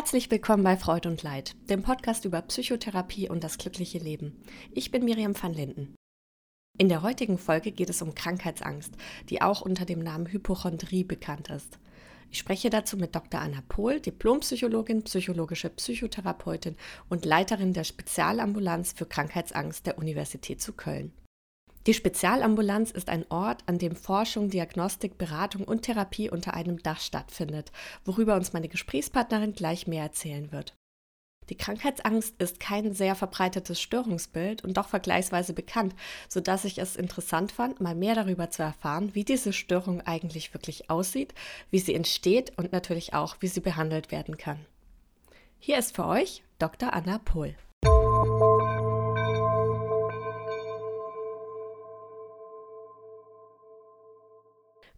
Herzlich willkommen bei Freud und Leid, dem Podcast über Psychotherapie und das glückliche Leben. Ich bin Miriam van Linden. In der heutigen Folge geht es um Krankheitsangst, die auch unter dem Namen Hypochondrie bekannt ist. Ich spreche dazu mit Dr. Anna Pohl, Diplompsychologin, psychologische Psychotherapeutin und Leiterin der Spezialambulanz für Krankheitsangst der Universität zu Köln. Die Spezialambulanz ist ein Ort, an dem Forschung, Diagnostik, Beratung und Therapie unter einem Dach stattfindet, worüber uns meine Gesprächspartnerin gleich mehr erzählen wird. Die Krankheitsangst ist kein sehr verbreitetes Störungsbild und doch vergleichsweise bekannt, sodass ich es interessant fand, mal mehr darüber zu erfahren, wie diese Störung eigentlich wirklich aussieht, wie sie entsteht und natürlich auch, wie sie behandelt werden kann. Hier ist für euch Dr. Anna Pohl.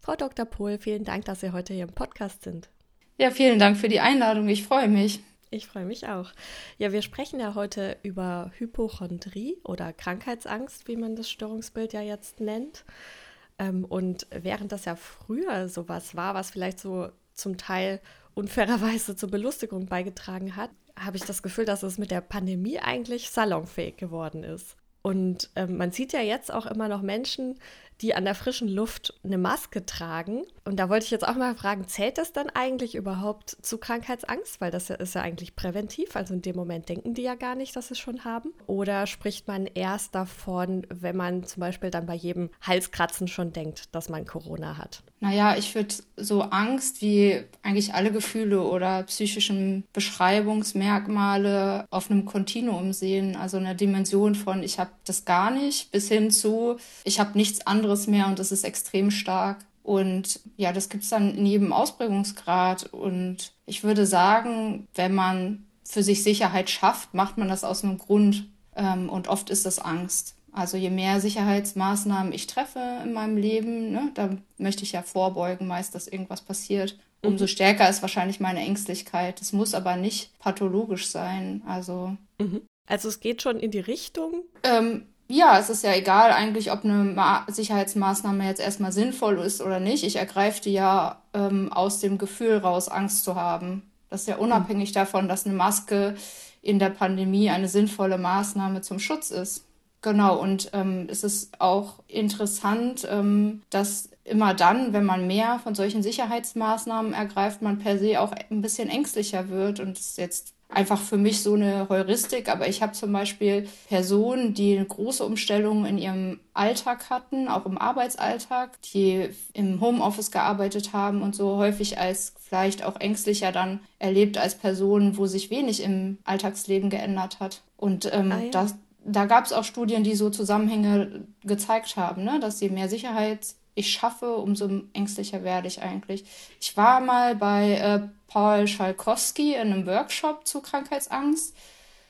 Frau Dr. Pohl, vielen Dank, dass Sie heute hier im Podcast sind. Ja, vielen Dank für die Einladung. Ich freue mich. Ich freue mich auch. Ja, wir sprechen ja heute über Hypochondrie oder Krankheitsangst, wie man das Störungsbild ja jetzt nennt. Ähm, und während das ja früher sowas war, was vielleicht so zum Teil unfairerweise zur Belustigung beigetragen hat, habe ich das Gefühl, dass es mit der Pandemie eigentlich salonfähig geworden ist. Und ähm, man sieht ja jetzt auch immer noch Menschen, die an der frischen Luft eine Maske tragen. Und da wollte ich jetzt auch mal fragen, zählt das dann eigentlich überhaupt zu Krankheitsangst? Weil das ist ja eigentlich präventiv. Also in dem Moment denken die ja gar nicht, dass sie es schon haben. Oder spricht man erst davon, wenn man zum Beispiel dann bei jedem Halskratzen schon denkt, dass man Corona hat? Naja, ich würde so Angst wie eigentlich alle Gefühle oder psychischen Beschreibungsmerkmale auf einem Kontinuum sehen. Also eine Dimension von, ich habe das gar nicht, bis hin zu, ich habe nichts anderes mehr und das ist extrem stark. Und ja, das gibt es dann in jedem Ausprägungsgrad. Und ich würde sagen, wenn man für sich Sicherheit schafft, macht man das aus einem Grund. Ähm, und oft ist das Angst. Also je mehr Sicherheitsmaßnahmen ich treffe in meinem Leben, ne, da möchte ich ja vorbeugen, meist, dass irgendwas passiert. Umso mhm. stärker ist wahrscheinlich meine Ängstlichkeit. Es muss aber nicht pathologisch sein. Also. Mhm. Also es geht schon in die Richtung? Ähm, ja, es ist ja egal eigentlich, ob eine Ma Sicherheitsmaßnahme jetzt erstmal sinnvoll ist oder nicht. Ich ergreife die ja ähm, aus dem Gefühl raus, Angst zu haben. Das ist ja unabhängig mhm. davon, dass eine Maske in der Pandemie eine sinnvolle Maßnahme zum Schutz ist. Genau, und ähm, es ist auch interessant, ähm, dass immer dann, wenn man mehr von solchen Sicherheitsmaßnahmen ergreift, man per se auch ein bisschen ängstlicher wird. Und es jetzt einfach für mich so eine Heuristik. Aber ich habe zum Beispiel Personen, die eine große Umstellung in ihrem Alltag hatten, auch im Arbeitsalltag, die im Homeoffice gearbeitet haben und so häufig als vielleicht auch ängstlicher dann erlebt als Personen, wo sich wenig im Alltagsleben geändert hat. Und ähm, ah, ja. das, da gab es auch Studien, die so Zusammenhänge gezeigt haben, ne? dass sie mehr Sicherheit ich schaffe, umso ängstlicher werde ich eigentlich. Ich war mal bei äh, Paul Schalkowski in einem Workshop zu Krankheitsangst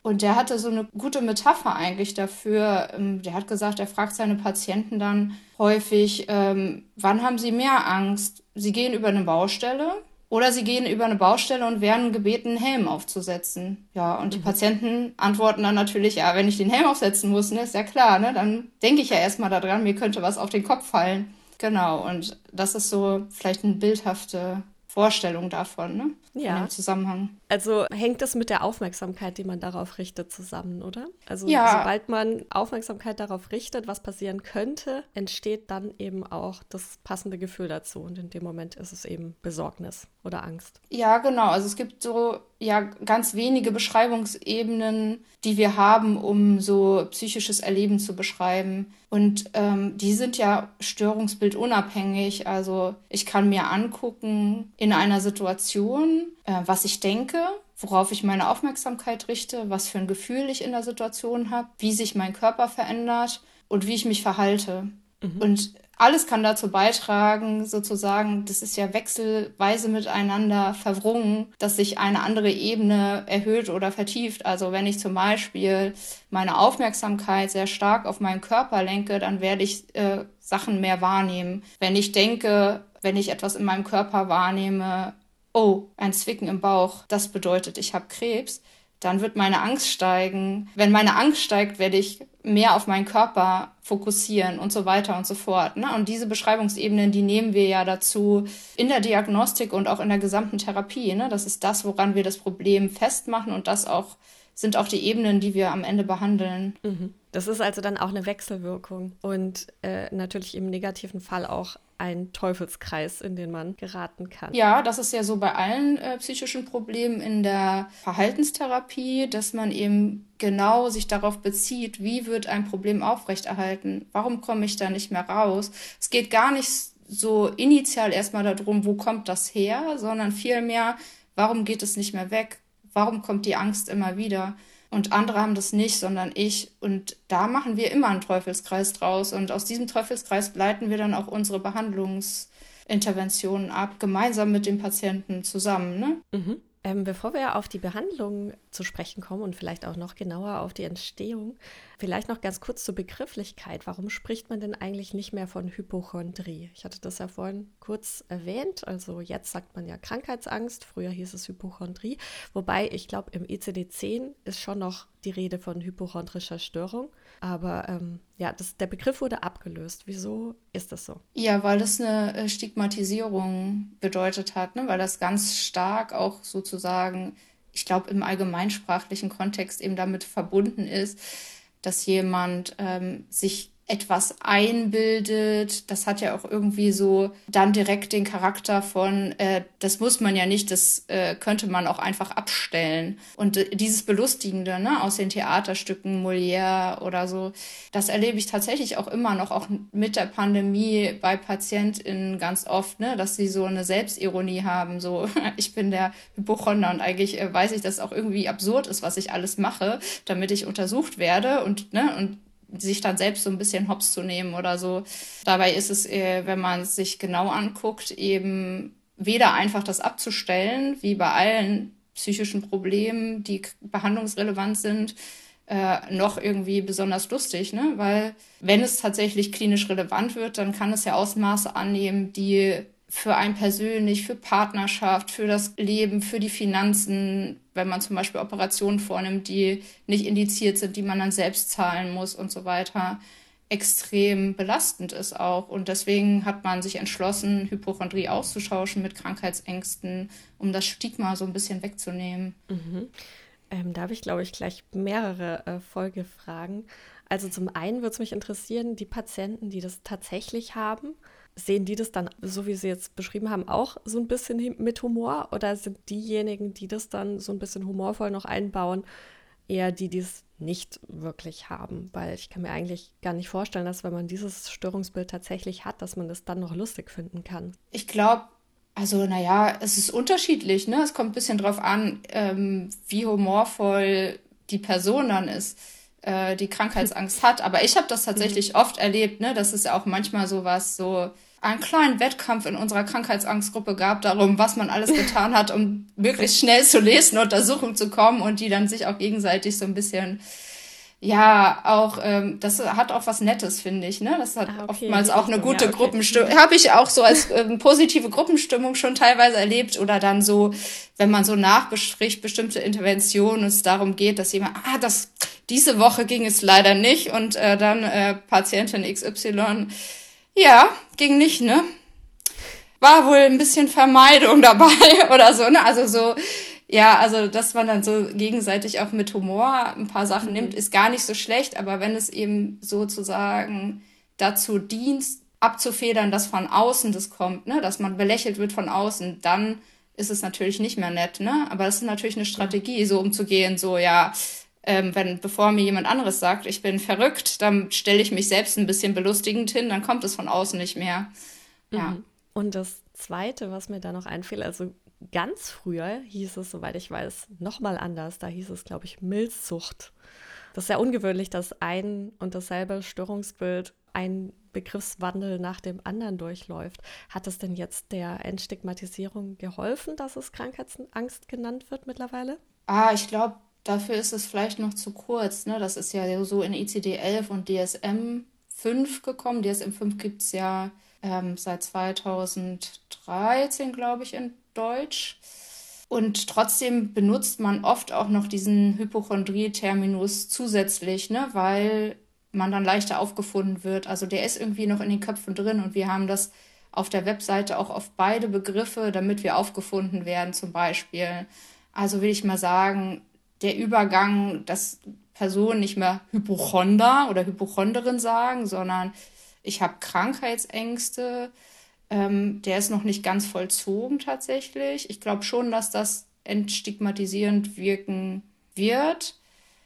und der hatte so eine gute Metapher eigentlich dafür. Ähm, der hat gesagt, er fragt seine Patienten dann häufig, ähm, wann haben sie mehr Angst? Sie gehen über eine Baustelle oder sie gehen über eine Baustelle und werden gebeten, einen Helm aufzusetzen. Ja, und die mhm. Patienten antworten dann natürlich, ja, wenn ich den Helm aufsetzen muss, ne, ist ja klar, ne, dann denke ich ja erstmal daran, mir könnte was auf den Kopf fallen. Genau, und das ist so vielleicht eine bildhafte Vorstellung davon, ne? Ja. In dem Zusammenhang. Also hängt das mit der Aufmerksamkeit, die man darauf richtet, zusammen, oder? Also ja. sobald man Aufmerksamkeit darauf richtet, was passieren könnte, entsteht dann eben auch das passende Gefühl dazu. Und in dem Moment ist es eben Besorgnis oder Angst. Ja, genau. Also es gibt so ja ganz wenige Beschreibungsebenen, die wir haben, um so psychisches Erleben zu beschreiben. Und ähm, die sind ja störungsbildunabhängig. Also ich kann mir angucken in einer Situation, äh, was ich denke, worauf ich meine Aufmerksamkeit richte, was für ein Gefühl ich in der Situation habe, wie sich mein Körper verändert und wie ich mich verhalte. Mhm. Und alles kann dazu beitragen, sozusagen, das ist ja wechselweise miteinander verwrungen, dass sich eine andere Ebene erhöht oder vertieft. Also wenn ich zum Beispiel meine Aufmerksamkeit sehr stark auf meinen Körper lenke, dann werde ich äh, Sachen mehr wahrnehmen. Wenn ich denke, wenn ich etwas in meinem Körper wahrnehme, oh, ein Zwicken im Bauch, das bedeutet, ich habe Krebs, dann wird meine Angst steigen. Wenn meine Angst steigt, werde ich mehr auf meinen Körper fokussieren und so weiter und so fort. Ne? Und diese Beschreibungsebenen, die nehmen wir ja dazu in der Diagnostik und auch in der gesamten Therapie. Ne? Das ist das, woran wir das Problem festmachen und das auch sind auch die Ebenen, die wir am Ende behandeln. Mhm. Das ist also dann auch eine Wechselwirkung und äh, natürlich im negativen Fall auch ein Teufelskreis, in den man geraten kann. Ja, das ist ja so bei allen äh, psychischen Problemen in der Verhaltenstherapie, dass man eben genau sich darauf bezieht, wie wird ein Problem aufrechterhalten? Warum komme ich da nicht mehr raus? Es geht gar nicht so initial erstmal darum, wo kommt das her, sondern vielmehr, warum geht es nicht mehr weg? Warum kommt die Angst immer wieder? Und andere haben das nicht, sondern ich. Und da machen wir immer einen Teufelskreis draus. Und aus diesem Teufelskreis leiten wir dann auch unsere Behandlungsinterventionen ab, gemeinsam mit dem Patienten zusammen. Ne? Mhm. Ähm, bevor wir auf die Behandlung zu sprechen kommen und vielleicht auch noch genauer auf die Entstehung, vielleicht noch ganz kurz zur Begrifflichkeit. Warum spricht man denn eigentlich nicht mehr von Hypochondrie? Ich hatte das ja vorhin kurz erwähnt. Also jetzt sagt man ja Krankheitsangst, früher hieß es Hypochondrie. Wobei ich glaube, im ICD-10 ist schon noch die Rede von hypochondrischer Störung. Aber ähm, ja, das, der Begriff wurde abgelöst. Wieso ist das so? Ja, weil das eine äh, Stigmatisierung bedeutet hat, ne? weil das ganz stark auch sozusagen, ich glaube, im allgemeinsprachlichen Kontext eben damit verbunden ist, dass jemand ähm, sich etwas einbildet. Das hat ja auch irgendwie so dann direkt den Charakter von, äh, das muss man ja nicht, das äh, könnte man auch einfach abstellen. Und äh, dieses Belustigende ne, aus den Theaterstücken Molière oder so, das erlebe ich tatsächlich auch immer noch, auch mit der Pandemie bei PatientInnen ganz oft, ne, dass sie so eine Selbstironie haben, so ich bin der Hypochonder und eigentlich äh, weiß ich, dass es auch irgendwie absurd ist, was ich alles mache, damit ich untersucht werde und, ne, und sich dann selbst so ein bisschen hops zu nehmen oder so. Dabei ist es, äh, wenn man es sich genau anguckt, eben weder einfach das abzustellen, wie bei allen psychischen Problemen, die behandlungsrelevant sind, äh, noch irgendwie besonders lustig, ne? Weil wenn es tatsächlich klinisch relevant wird, dann kann es ja Ausmaße annehmen, die für einen persönlich, für Partnerschaft, für das Leben, für die Finanzen, wenn man zum Beispiel Operationen vornimmt, die nicht indiziert sind, die man dann selbst zahlen muss und so weiter, extrem belastend ist auch. Und deswegen hat man sich entschlossen, Hypochondrie auszutauschen mit Krankheitsängsten, um das Stigma so ein bisschen wegzunehmen. Mhm. Ähm, da habe ich, glaube ich, gleich mehrere äh, Folgefragen. Also zum einen würde es mich interessieren, die Patienten, die das tatsächlich haben, Sehen die das dann, so wie Sie jetzt beschrieben haben, auch so ein bisschen mit Humor? Oder sind diejenigen, die das dann so ein bisschen humorvoll noch einbauen, eher die, die es nicht wirklich haben? Weil ich kann mir eigentlich gar nicht vorstellen, dass wenn man dieses Störungsbild tatsächlich hat, dass man das dann noch lustig finden kann. Ich glaube, also, naja, es ist unterschiedlich, ne? Es kommt ein bisschen drauf an, ähm, wie humorvoll die Person dann ist, äh, die Krankheitsangst hat. Aber ich habe das tatsächlich mhm. oft erlebt, ne? Das ist ja auch manchmal so was, so einen kleinen Wettkampf in unserer Krankheitsangstgruppe gab darum, was man alles getan hat, um möglichst schnell zur nächsten Untersuchung zu kommen und die dann sich auch gegenseitig so ein bisschen ja, auch, ähm, das hat auch was Nettes, finde ich, ne? Das hat ah, okay, oftmals auch eine gute ja, okay. Gruppenstimmung. Habe ich auch so als ähm, positive Gruppenstimmung schon teilweise erlebt. Oder dann so, wenn man so nachbespricht, bestimmte Interventionen und es darum geht, dass jemand, ah, das, diese Woche ging es leider nicht und äh, dann äh, Patientin XY ja, ging nicht, ne? War wohl ein bisschen Vermeidung dabei oder so, ne? Also so, ja, also dass man dann so gegenseitig auch mit Humor ein paar Sachen mhm. nimmt, ist gar nicht so schlecht, aber wenn es eben sozusagen dazu dient, abzufedern, dass von außen das kommt, ne, dass man belächelt wird von außen, dann ist es natürlich nicht mehr nett, ne? Aber das ist natürlich eine Strategie, so umzugehen, so ja, ähm, wenn bevor mir jemand anderes sagt, ich bin verrückt, dann stelle ich mich selbst ein bisschen belustigend hin, dann kommt es von außen nicht mehr. Ja. Mhm. Und das Zweite, was mir da noch einfiel, also ganz früher hieß es, soweit ich weiß, nochmal anders. Da hieß es, glaube ich, Milzsucht. Das ist sehr ungewöhnlich, dass ein und dasselbe Störungsbild ein Begriffswandel nach dem anderen durchläuft. Hat es denn jetzt der Entstigmatisierung geholfen, dass es Krankheitsangst genannt wird mittlerweile? Ah, ich glaube, Dafür ist es vielleicht noch zu kurz. Ne? Das ist ja so in ICD-11 und DSM 5 gekommen. DSM 5 gibt es ja ähm, seit 2013, glaube ich, in Deutsch. Und trotzdem benutzt man oft auch noch diesen Hypochondrie-Terminus zusätzlich, ne, weil man dann leichter aufgefunden wird. Also der ist irgendwie noch in den Köpfen drin und wir haben das auf der Webseite auch auf beide Begriffe, damit wir aufgefunden werden, zum Beispiel. Also will ich mal sagen, der Übergang, dass Personen nicht mehr Hypochonder oder Hypochonderin sagen, sondern ich habe Krankheitsängste, ähm, der ist noch nicht ganz vollzogen tatsächlich. Ich glaube schon, dass das entstigmatisierend wirken wird.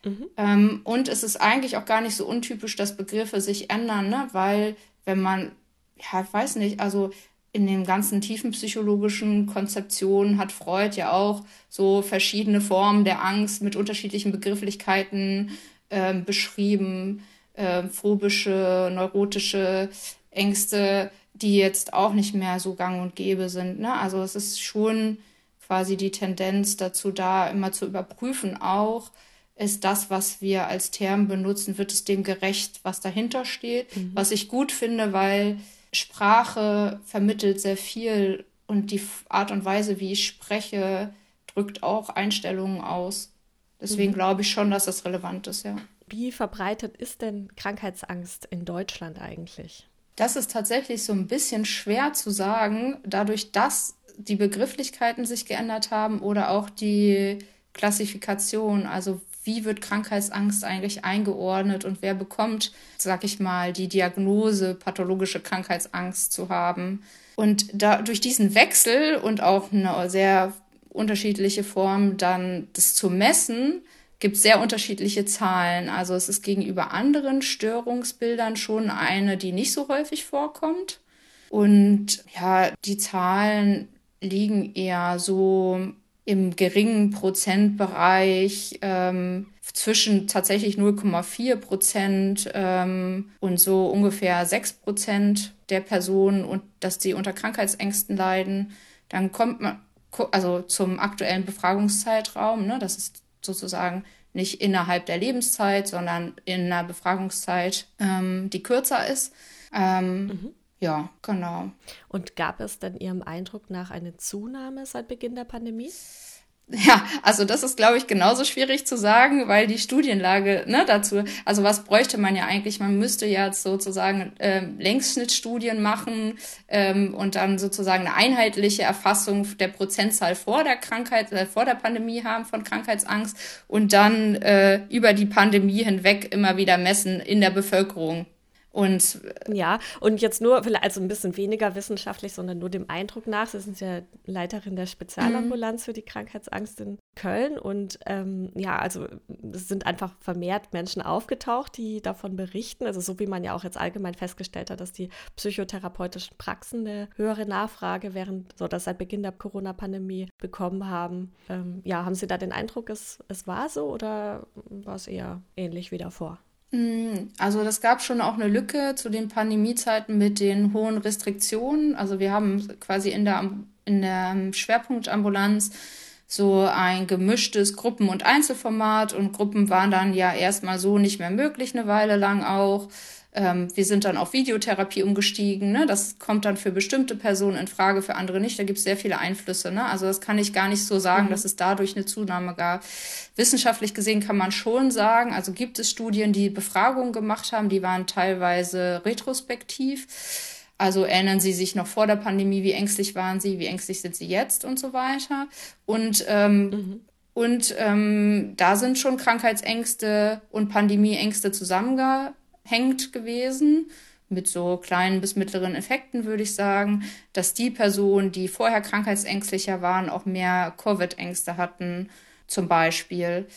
Mhm. Ähm, und es ist eigentlich auch gar nicht so untypisch, dass Begriffe sich ändern, ne? weil wenn man, ja, ich weiß nicht, also in den ganzen tiefenpsychologischen Konzeptionen hat Freud ja auch so verschiedene Formen der Angst mit unterschiedlichen Begrifflichkeiten äh, beschrieben, äh, phobische, neurotische Ängste, die jetzt auch nicht mehr so gang und gäbe sind. Ne? Also es ist schon quasi die Tendenz dazu da, immer zu überprüfen auch, ist das, was wir als Term benutzen, wird es dem gerecht, was dahinter steht. Mhm. Was ich gut finde, weil Sprache vermittelt sehr viel und die Art und Weise, wie ich spreche, drückt auch Einstellungen aus. Deswegen mhm. glaube ich schon, dass das relevant ist, ja. Wie verbreitet ist denn Krankheitsangst in Deutschland eigentlich? Das ist tatsächlich so ein bisschen schwer zu sagen, dadurch, dass die Begrifflichkeiten sich geändert haben oder auch die Klassifikation, also wie wird Krankheitsangst eigentlich eingeordnet und wer bekommt, sag ich mal, die Diagnose pathologische Krankheitsangst zu haben. Und da, durch diesen Wechsel und auch eine sehr unterschiedliche Form dann das zu messen, gibt sehr unterschiedliche Zahlen. Also es ist gegenüber anderen Störungsbildern schon eine, die nicht so häufig vorkommt. Und ja, die Zahlen liegen eher so im geringen Prozentbereich ähm, zwischen tatsächlich 0,4 Prozent ähm, und so ungefähr 6 Prozent der Personen und dass sie unter Krankheitsängsten leiden. Dann kommt man also zum aktuellen Befragungszeitraum, ne, das ist sozusagen nicht innerhalb der Lebenszeit, sondern in einer Befragungszeit, ähm, die kürzer ist. Ähm, mhm. Ja, genau. Und gab es denn Ihrem Eindruck nach eine Zunahme seit Beginn der Pandemie? Ja, also das ist, glaube ich, genauso schwierig zu sagen, weil die Studienlage ne, dazu, also was bräuchte man ja eigentlich? Man müsste ja sozusagen ähm, Längsschnittstudien machen ähm, und dann sozusagen eine einheitliche Erfassung der Prozentzahl vor der Krankheit, äh, vor der Pandemie haben von Krankheitsangst und dann äh, über die Pandemie hinweg immer wieder messen in der Bevölkerung. Und ja, und jetzt nur, also ein bisschen weniger wissenschaftlich, sondern nur dem Eindruck nach. Sie sind ja Leiterin der Spezialambulanz mhm. für die Krankheitsangst in Köln. Und ähm, ja, also es sind einfach vermehrt Menschen aufgetaucht, die davon berichten. Also so wie man ja auch jetzt allgemein festgestellt hat, dass die psychotherapeutischen Praxen eine höhere Nachfrage während, so dass seit Beginn der Corona-Pandemie bekommen haben. Ähm, ja, haben Sie da den Eindruck, es, es war so oder war es eher ähnlich wie davor? Mm, also das gab schon auch eine Lücke zu den Pandemiezeiten mit den hohen Restriktionen. Also wir haben quasi in der, in der Schwerpunktambulanz so ein gemischtes Gruppen- und Einzelformat und Gruppen waren dann ja erstmal so nicht mehr möglich eine Weile lang auch. Ähm, wir sind dann auf Videotherapie umgestiegen. Ne? Das kommt dann für bestimmte Personen in Frage, für andere nicht. Da gibt es sehr viele Einflüsse. Ne? Also das kann ich gar nicht so sagen, mhm. dass es dadurch eine Zunahme gab. Wissenschaftlich gesehen kann man schon sagen, also gibt es Studien, die Befragungen gemacht haben, die waren teilweise retrospektiv. Also erinnern Sie sich noch vor der Pandemie, wie ängstlich waren Sie, wie ängstlich sind Sie jetzt und so weiter. Und ähm, mhm. Und ähm, da sind schon Krankheitsängste und Pandemieängste zusammengehört hängt gewesen mit so kleinen bis mittleren Effekten, würde ich sagen, dass die Personen, die vorher krankheitsängstlicher waren, auch mehr Covid-Ängste hatten, zum Beispiel.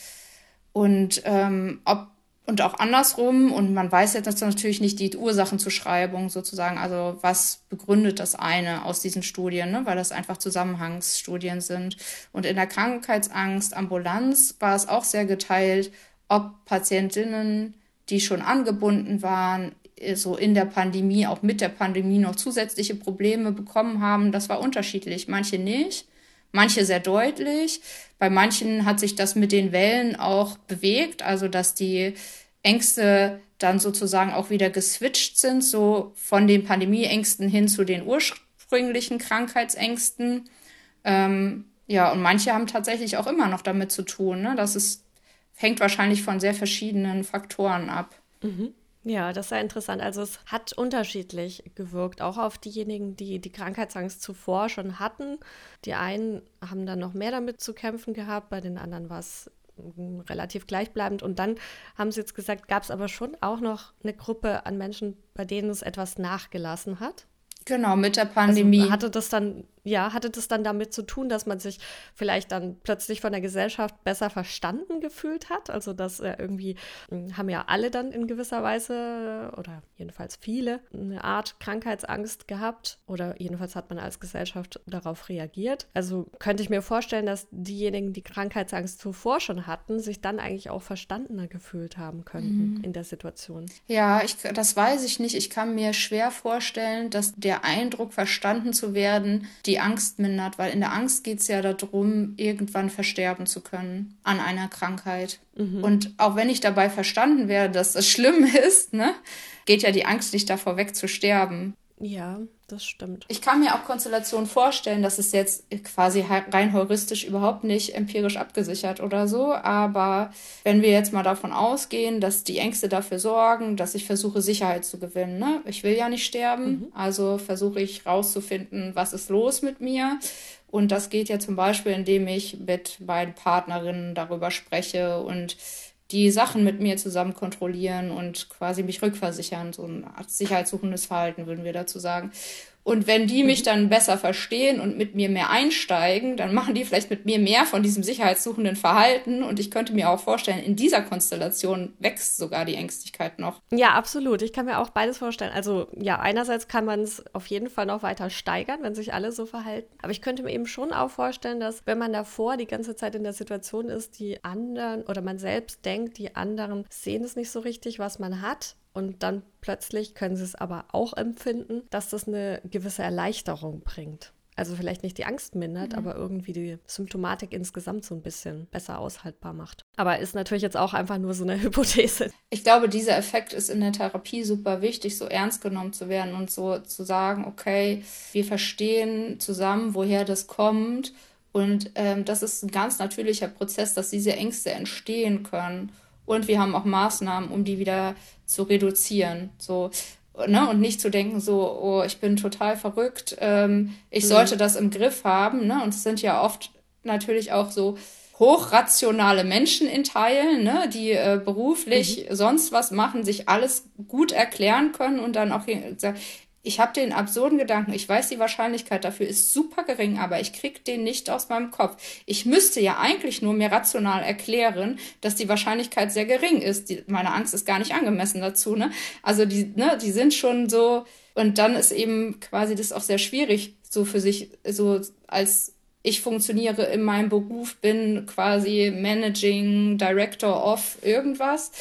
Und ähm, ob und auch andersrum, und man weiß jetzt natürlich nicht die Ursachenzuschreibung sozusagen, also was begründet das eine aus diesen Studien, ne? weil das einfach Zusammenhangsstudien sind. Und in der Krankheitsangst Ambulanz war es auch sehr geteilt, ob Patientinnen die schon angebunden waren, äh, so in der Pandemie, auch mit der Pandemie noch zusätzliche Probleme bekommen haben. Das war unterschiedlich. Manche nicht, manche sehr deutlich. Bei manchen hat sich das mit den Wellen auch bewegt, also dass die Ängste dann sozusagen auch wieder geswitcht sind, so von den Pandemieängsten hin zu den ursprünglichen Krankheitsängsten. Ähm, Ja, und manche haben tatsächlich auch immer noch damit zu tun. Ne? Das ist, hängt wahrscheinlich von sehr verschiedenen Faktoren ab. Mhm. Ja, das ist sehr interessant. Also es hat unterschiedlich gewirkt, auch auf diejenigen, die die Krankheitsangst zuvor schon hatten. Die einen haben dann noch mehr damit zu kämpfen gehabt, bei den anderen war es mm, relativ gleichbleibend. Und dann haben sie jetzt gesagt, gab es aber schon auch noch eine Gruppe an Menschen, bei denen es etwas nachgelassen hat. Genau, mit der Pandemie. Also hatte das dann ja, hatte das dann damit zu tun, dass man sich vielleicht dann plötzlich von der Gesellschaft besser verstanden gefühlt hat? Also, dass äh, irgendwie hm, haben ja alle dann in gewisser Weise oder jedenfalls viele eine Art Krankheitsangst gehabt oder jedenfalls hat man als Gesellschaft darauf reagiert. Also könnte ich mir vorstellen, dass diejenigen, die Krankheitsangst zuvor schon hatten, sich dann eigentlich auch verstandener gefühlt haben könnten mhm. in der Situation. Ja, ich, das weiß ich nicht. Ich kann mir schwer vorstellen, dass der Eindruck, verstanden zu werden, die die Angst mindert, weil in der Angst geht es ja darum, irgendwann versterben zu können an einer Krankheit. Mhm. Und auch wenn ich dabei verstanden werde, dass das schlimm ist, ne, geht ja die Angst nicht davor weg zu sterben. Ja, das stimmt. Ich kann mir auch Konstellationen vorstellen, dass es jetzt quasi rein heuristisch überhaupt nicht empirisch abgesichert oder so. Aber wenn wir jetzt mal davon ausgehen, dass die Ängste dafür sorgen, dass ich versuche, Sicherheit zu gewinnen. Ne? Ich will ja nicht sterben, mhm. also versuche ich rauszufinden, was ist los mit mir. Und das geht ja zum Beispiel, indem ich mit meinen Partnerinnen darüber spreche und die Sachen mit mir zusammen kontrollieren und quasi mich rückversichern. So ein sicherheitssuchendes Verhalten würden wir dazu sagen. Und wenn die mich mhm. dann besser verstehen und mit mir mehr einsteigen, dann machen die vielleicht mit mir mehr von diesem sicherheitssuchenden Verhalten. Und ich könnte mir auch vorstellen, in dieser Konstellation wächst sogar die Ängstlichkeit noch. Ja, absolut. Ich kann mir auch beides vorstellen. Also ja, einerseits kann man es auf jeden Fall noch weiter steigern, wenn sich alle so verhalten. Aber ich könnte mir eben schon auch vorstellen, dass wenn man davor die ganze Zeit in der Situation ist, die anderen oder man selbst denkt, die anderen sehen es nicht so richtig, was man hat und dann plötzlich können sie es aber auch empfinden, dass das eine gewisse Erleichterung bringt. Also vielleicht nicht die Angst mindert, mhm. aber irgendwie die Symptomatik insgesamt so ein bisschen besser aushaltbar macht. Aber ist natürlich jetzt auch einfach nur so eine Hypothese. Ich glaube, dieser Effekt ist in der Therapie super wichtig, so ernst genommen zu werden und so zu sagen, okay, wir verstehen zusammen, woher das kommt. Und ähm, das ist ein ganz natürlicher Prozess, dass diese Ängste entstehen können. Und wir haben auch Maßnahmen, um die wieder zu reduzieren. So, ne? Und nicht zu denken, so, oh, ich bin total verrückt, ähm, ich mhm. sollte das im Griff haben. Ne? Und es sind ja oft natürlich auch so hochrationale Menschen in Teilen, ne, die äh, beruflich mhm. sonst was machen, sich alles gut erklären können und dann auch sagen, ich habe den absurden Gedanken, ich weiß, die Wahrscheinlichkeit dafür ist super gering, aber ich krieg den nicht aus meinem Kopf. Ich müsste ja eigentlich nur mir rational erklären, dass die Wahrscheinlichkeit sehr gering ist. Die, meine Angst ist gar nicht angemessen dazu, ne? Also die, ne, die sind schon so, und dann ist eben quasi das auch sehr schwierig, so für sich, so als ich funktioniere in meinem Beruf, bin quasi Managing Director of irgendwas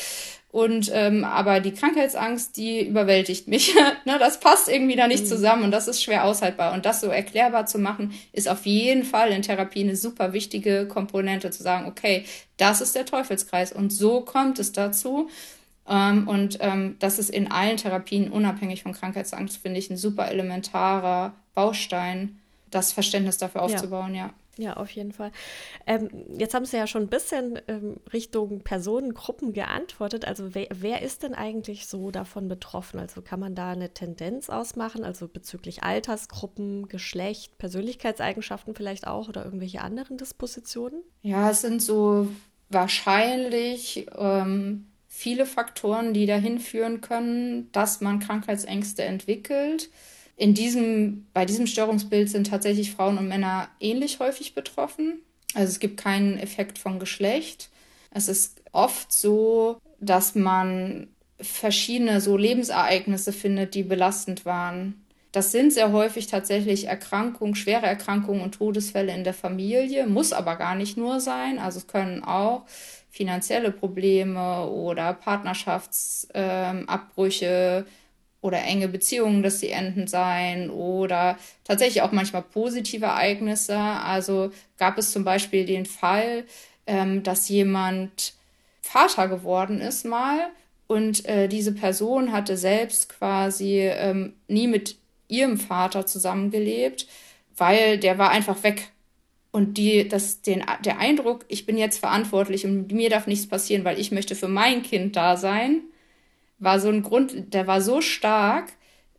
und ähm, aber die Krankheitsangst, die überwältigt mich. ne, das passt irgendwie da nicht mhm. zusammen und das ist schwer aushaltbar. Und das so erklärbar zu machen, ist auf jeden Fall in Therapie eine super wichtige Komponente, zu sagen, okay, das ist der Teufelskreis und so kommt es dazu. Ähm, und ähm, das ist in allen Therapien, unabhängig von Krankheitsangst, finde ich, ein super elementarer Baustein, das Verständnis dafür aufzubauen, ja. ja. Ja, auf jeden Fall. Ähm, jetzt haben Sie ja schon ein bisschen ähm, Richtung Personengruppen geantwortet. Also wer, wer, ist denn eigentlich so davon betroffen? Also kann man da eine Tendenz ausmachen, also bezüglich Altersgruppen, Geschlecht, Persönlichkeitseigenschaften vielleicht auch oder irgendwelche anderen Dispositionen? Ja, es sind so wahrscheinlich ähm, viele Faktoren, die dahin führen können, dass man Krankheitsängste entwickelt in diesem, bei diesem Störungsbild sind tatsächlich Frauen und Männer ähnlich häufig betroffen. Also es gibt keinen Effekt von Geschlecht. Es ist oft so, dass man verschiedene so Lebensereignisse findet, die belastend waren. Das sind sehr häufig tatsächlich Erkrankungen, schwere Erkrankungen und Todesfälle in der Familie, muss aber gar nicht nur sein. Also es können auch finanzielle Probleme oder Partnerschaftsabbrüche, ähm, oder enge Beziehungen, dass sie enden seien oder tatsächlich auch manchmal positive Ereignisse. Also gab es zum Beispiel den Fall, ähm, dass jemand Vater geworden ist mal und äh, diese Person hatte selbst quasi ähm, nie mit ihrem Vater zusammengelebt, weil der war einfach weg. Und die, das, den, der Eindruck, ich bin jetzt verantwortlich und mir darf nichts passieren, weil ich möchte für mein Kind da sein, war so ein Grund, der war so stark,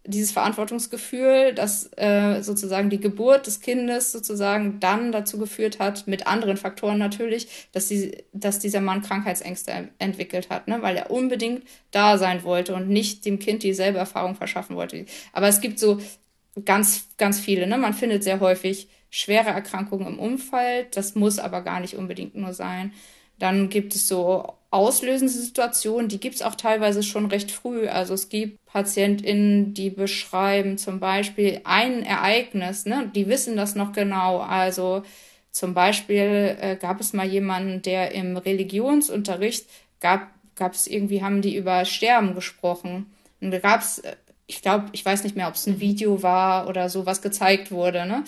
dieses Verantwortungsgefühl, dass äh, sozusagen die Geburt des Kindes sozusagen dann dazu geführt hat, mit anderen Faktoren natürlich, dass, sie, dass dieser Mann Krankheitsängste entwickelt hat, ne? weil er unbedingt da sein wollte und nicht dem Kind dieselbe Erfahrung verschaffen wollte. Aber es gibt so ganz, ganz viele. Ne? Man findet sehr häufig schwere Erkrankungen im Umfeld. Das muss aber gar nicht unbedingt nur sein. Dann gibt es so auslösende Situationen, die gibt es auch teilweise schon recht früh. Also es gibt PatientInnen, die beschreiben zum Beispiel ein Ereignis, ne? die wissen das noch genau. Also zum Beispiel äh, gab es mal jemanden, der im Religionsunterricht gab, gab es irgendwie, haben die über Sterben gesprochen. Und da gab es, äh, ich glaube, ich weiß nicht mehr, ob es ein Video war oder so, was gezeigt wurde. Ne?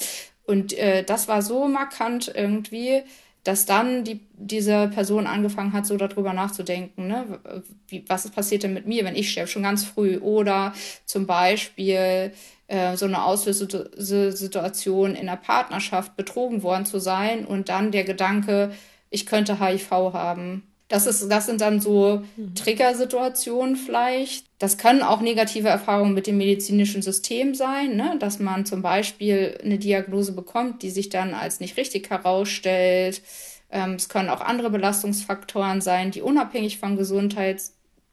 Und äh, das war so markant irgendwie, dass dann die, diese Person angefangen hat, so darüber nachzudenken, ne? Wie, was passiert denn mit mir, wenn ich sterbe, schon ganz früh. Oder zum Beispiel äh, so eine Auslösesituation in der Partnerschaft, betrogen worden zu sein und dann der Gedanke, ich könnte HIV haben. Das, ist, das sind dann so mhm. Triggersituationen vielleicht. Das können auch negative Erfahrungen mit dem medizinischen System sein, ne? dass man zum Beispiel eine Diagnose bekommt, die sich dann als nicht richtig herausstellt. Ähm, es können auch andere Belastungsfaktoren sein, die unabhängig von Gesundheit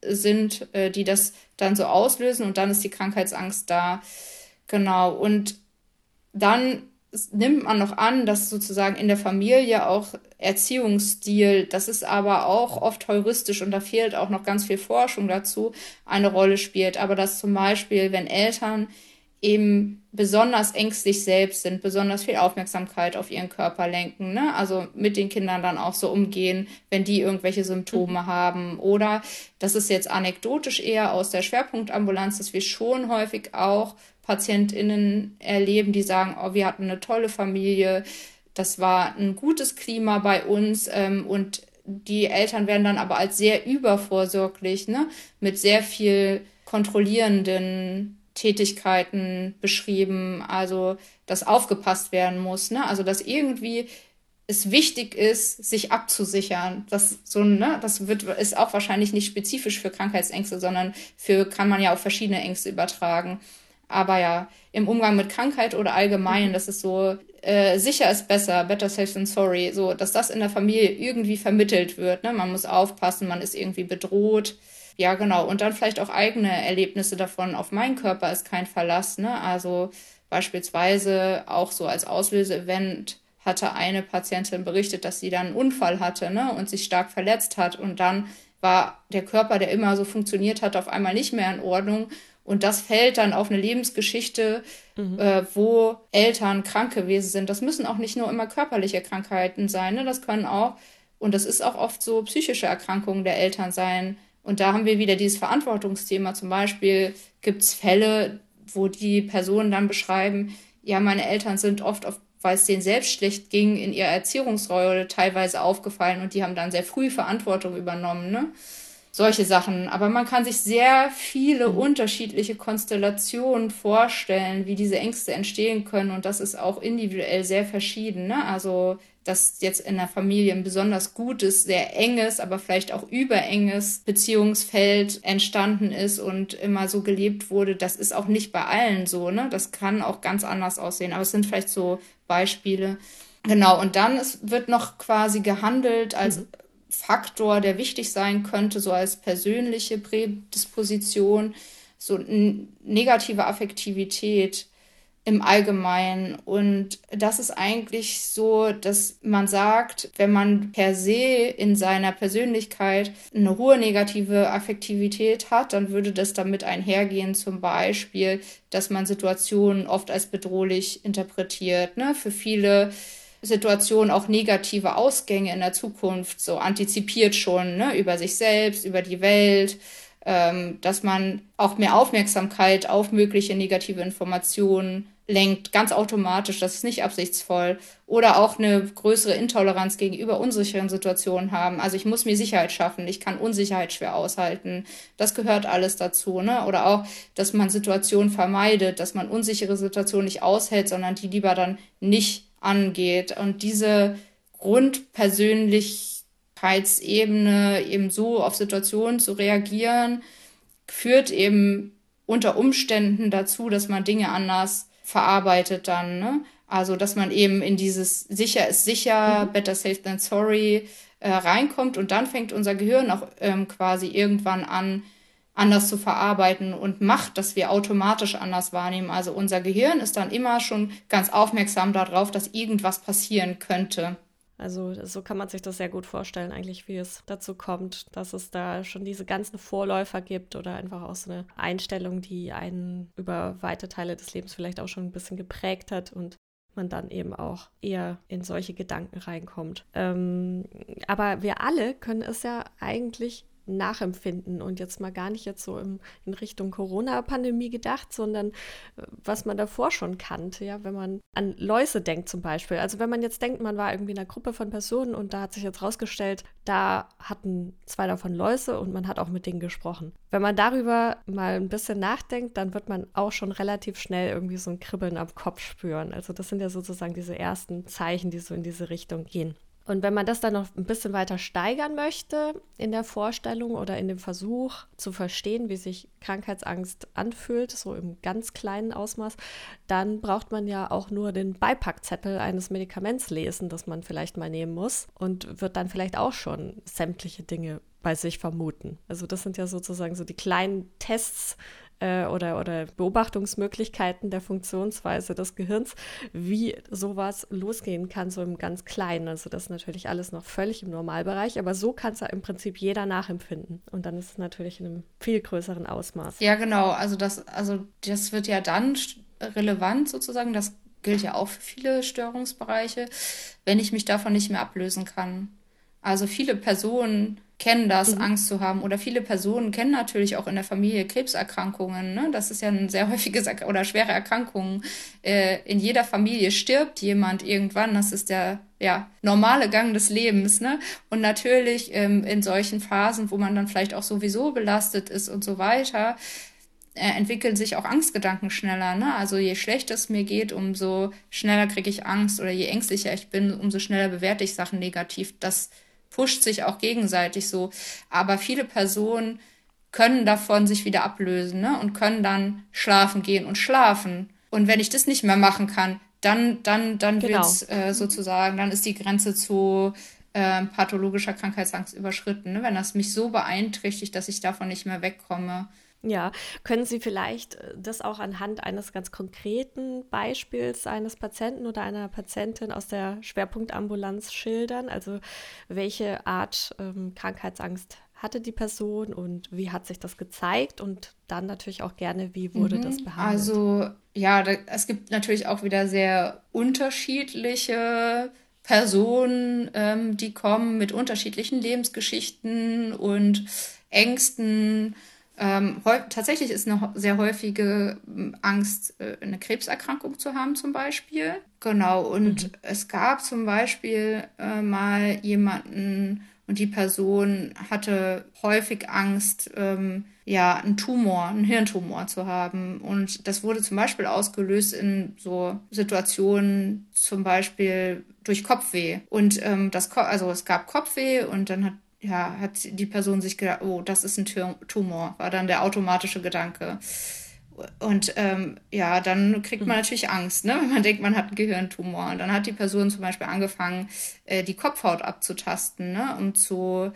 sind, äh, die das dann so auslösen und dann ist die Krankheitsangst da. Genau. Und dann nimmt man noch an, dass sozusagen in der Familie auch Erziehungsstil, das ist aber auch oft heuristisch und da fehlt auch noch ganz viel Forschung dazu, eine Rolle spielt. Aber dass zum Beispiel, wenn Eltern eben besonders ängstlich selbst sind, besonders viel Aufmerksamkeit auf ihren Körper lenken, ne? also mit den Kindern dann auch so umgehen, wenn die irgendwelche Symptome mhm. haben. Oder das ist jetzt anekdotisch eher aus der Schwerpunktambulanz, dass wir schon häufig auch PatientInnen erleben, die sagen, oh, wir hatten eine tolle Familie, das war ein gutes Klima bei uns ähm, und die Eltern werden dann aber als sehr übervorsorglich, ne, mit sehr viel kontrollierenden Tätigkeiten beschrieben, also dass aufgepasst werden muss, ne? Also dass irgendwie es wichtig ist, sich abzusichern. Das so, ne, das wird ist auch wahrscheinlich nicht spezifisch für Krankheitsängste, sondern für kann man ja auch verschiedene Ängste übertragen. Aber ja, im Umgang mit Krankheit oder allgemein, mhm. das ist so, äh, sicher ist besser, better safe than sorry, so, dass das in der Familie irgendwie vermittelt wird. Ne? Man muss aufpassen, man ist irgendwie bedroht. Ja, genau. Und dann vielleicht auch eigene Erlebnisse davon. Auf meinen Körper ist kein Verlass. Ne? Also beispielsweise auch so als Auslöseevent hatte eine Patientin berichtet, dass sie dann einen Unfall hatte ne? und sich stark verletzt hat. Und dann war der Körper, der immer so funktioniert hat, auf einmal nicht mehr in Ordnung. Und das fällt dann auf eine Lebensgeschichte, mhm. äh, wo Eltern krank gewesen sind. Das müssen auch nicht nur immer körperliche Krankheiten sein, ne? das können auch, und das ist auch oft so psychische Erkrankungen der Eltern sein. Und da haben wir wieder dieses Verantwortungsthema. Zum Beispiel gibt es Fälle, wo die Personen dann beschreiben, ja, meine Eltern sind oft auf weil es denen selbst schlecht ging, in ihrer Erziehungsrolle teilweise aufgefallen und die haben dann sehr früh Verantwortung übernommen. Ne? Solche Sachen. Aber man kann sich sehr viele mhm. unterschiedliche Konstellationen vorstellen, wie diese Ängste entstehen können. Und das ist auch individuell sehr verschieden. Ne? Also, dass jetzt in der Familie ein besonders gutes, sehr enges, aber vielleicht auch überenges Beziehungsfeld entstanden ist und immer so gelebt wurde, das ist auch nicht bei allen so. Ne? Das kann auch ganz anders aussehen. Aber es sind vielleicht so Beispiele. Genau, und dann ist, wird noch quasi gehandelt als mhm. Faktor, der wichtig sein könnte, so als persönliche Prädisposition, so negative Affektivität im Allgemeinen. Und das ist eigentlich so, dass man sagt, wenn man per se in seiner Persönlichkeit eine hohe negative Affektivität hat, dann würde das damit einhergehen, zum Beispiel, dass man Situationen oft als bedrohlich interpretiert. Ne? Für viele Situation auch negative Ausgänge in der Zukunft so antizipiert schon ne, über sich selbst, über die Welt, ähm, dass man auch mehr Aufmerksamkeit auf mögliche negative Informationen lenkt, ganz automatisch, das ist nicht absichtsvoll. Oder auch eine größere Intoleranz gegenüber unsicheren Situationen haben. Also ich muss mir Sicherheit schaffen, ich kann Unsicherheit schwer aushalten. Das gehört alles dazu. Ne? Oder auch, dass man Situationen vermeidet, dass man unsichere Situationen nicht aushält, sondern die lieber dann nicht angeht. Und diese Grundpersönlichkeitsebene eben so auf Situationen zu reagieren, führt eben unter Umständen dazu, dass man Dinge anders verarbeitet dann. Ne? Also, dass man eben in dieses sicher ist sicher, mhm. better safe than sorry äh, reinkommt und dann fängt unser Gehirn auch ähm, quasi irgendwann an, anders zu verarbeiten und macht, dass wir automatisch anders wahrnehmen. Also unser Gehirn ist dann immer schon ganz aufmerksam darauf, dass irgendwas passieren könnte. Also so kann man sich das sehr gut vorstellen, eigentlich, wie es dazu kommt, dass es da schon diese ganzen Vorläufer gibt oder einfach auch so eine Einstellung, die einen über weite Teile des Lebens vielleicht auch schon ein bisschen geprägt hat und man dann eben auch eher in solche Gedanken reinkommt. Ähm, aber wir alle können es ja eigentlich nachempfinden und jetzt mal gar nicht jetzt so im, in Richtung Corona-Pandemie gedacht, sondern äh, was man davor schon kannte, ja, wenn man an Läuse denkt zum Beispiel. Also wenn man jetzt denkt, man war irgendwie in einer Gruppe von Personen und da hat sich jetzt rausgestellt, da hatten zwei davon Läuse und man hat auch mit denen gesprochen. Wenn man darüber mal ein bisschen nachdenkt, dann wird man auch schon relativ schnell irgendwie so ein Kribbeln am Kopf spüren. Also das sind ja sozusagen diese ersten Zeichen, die so in diese Richtung gehen. Und wenn man das dann noch ein bisschen weiter steigern möchte in der Vorstellung oder in dem Versuch zu verstehen, wie sich Krankheitsangst anfühlt, so im ganz kleinen Ausmaß, dann braucht man ja auch nur den Beipackzettel eines Medikaments lesen, das man vielleicht mal nehmen muss und wird dann vielleicht auch schon sämtliche Dinge bei sich vermuten. Also das sind ja sozusagen so die kleinen Tests, äh, oder, oder Beobachtungsmöglichkeiten der Funktionsweise des Gehirns, wie sowas losgehen kann, so im ganz Kleinen. Also das ist natürlich alles noch völlig im Normalbereich, aber so kann es ja im Prinzip jeder nachempfinden. Und dann ist es natürlich in einem viel größeren Ausmaß. Ja, genau. Also das, also das wird ja dann relevant sozusagen. Das gilt ja auch für viele Störungsbereiche, wenn ich mich davon nicht mehr ablösen kann. Also viele Personen kennen das, mhm. Angst zu haben. Oder viele Personen kennen natürlich auch in der Familie Krebserkrankungen. Ne? Das ist ja ein sehr häufiges oder schwere Erkrankungen. Äh, in jeder Familie stirbt jemand irgendwann. Das ist der ja, normale Gang des Lebens. Ne? Und natürlich ähm, in solchen Phasen, wo man dann vielleicht auch sowieso belastet ist und so weiter, äh, entwickeln sich auch Angstgedanken schneller. Ne? Also je schlechter es mir geht, umso schneller kriege ich Angst oder je ängstlicher ich bin, umso schneller bewerte ich Sachen negativ. Das pusht sich auch gegenseitig so. Aber viele Personen können davon sich wieder ablösen ne? und können dann schlafen gehen und schlafen. Und wenn ich das nicht mehr machen kann, dann, dann, dann genau. wird's äh, sozusagen, dann ist die Grenze zu äh, pathologischer Krankheitsangst überschritten. Ne? Wenn das mich so beeinträchtigt, dass ich davon nicht mehr wegkomme. Ja, können Sie vielleicht äh, das auch anhand eines ganz konkreten Beispiels eines Patienten oder einer Patientin aus der Schwerpunktambulanz schildern? Also welche Art ähm, Krankheitsangst hatte die Person und wie hat sich das gezeigt und dann natürlich auch gerne, wie wurde mhm, das behandelt? Also ja, da, es gibt natürlich auch wieder sehr unterschiedliche Personen, ähm, die kommen mit unterschiedlichen Lebensgeschichten und Ängsten. Ähm, tatsächlich ist eine sehr häufige ähm, Angst, äh, eine Krebserkrankung zu haben, zum Beispiel. Genau, und mhm. es gab zum Beispiel äh, mal jemanden, und die Person hatte häufig Angst, ähm, ja, einen Tumor, einen Hirntumor zu haben. Und das wurde zum Beispiel ausgelöst in so Situationen, zum Beispiel durch Kopfweh. Und ähm, das, also es gab Kopfweh und dann hat ja, hat die Person sich gedacht, oh, das ist ein Tumor, war dann der automatische Gedanke. Und ähm, ja, dann kriegt man hm. natürlich Angst, ne? wenn man denkt, man hat einen Gehirntumor. Und dann hat die Person zum Beispiel angefangen, äh, die Kopfhaut abzutasten, ne? um zu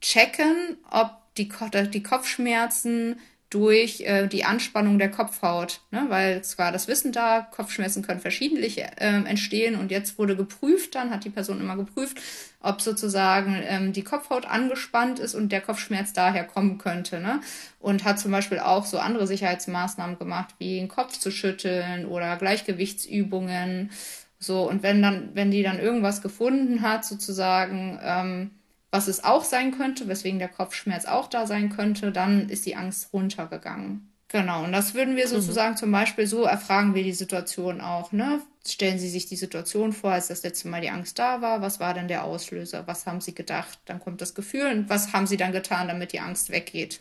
checken, ob die, die Kopfschmerzen durch äh, die Anspannung der Kopfhaut, ne? weil zwar das Wissen da, Kopfschmerzen können verschiedentlich äh, entstehen und jetzt wurde geprüft, dann hat die Person immer geprüft, ob sozusagen ähm, die Kopfhaut angespannt ist und der Kopfschmerz daher kommen könnte. Ne? Und hat zum Beispiel auch so andere Sicherheitsmaßnahmen gemacht, wie den Kopf zu schütteln oder Gleichgewichtsübungen. So, und wenn dann, wenn die dann irgendwas gefunden hat, sozusagen, ähm, was es auch sein könnte, weswegen der Kopfschmerz auch da sein könnte, dann ist die Angst runtergegangen. Genau, und das würden wir mhm. sozusagen mhm. zum Beispiel so erfragen wir die Situation auch. Ne? Stellen Sie sich die Situation vor, als das letzte Mal die Angst da war. Was war denn der Auslöser? Was haben Sie gedacht? Dann kommt das Gefühl und was haben Sie dann getan, damit die Angst weggeht?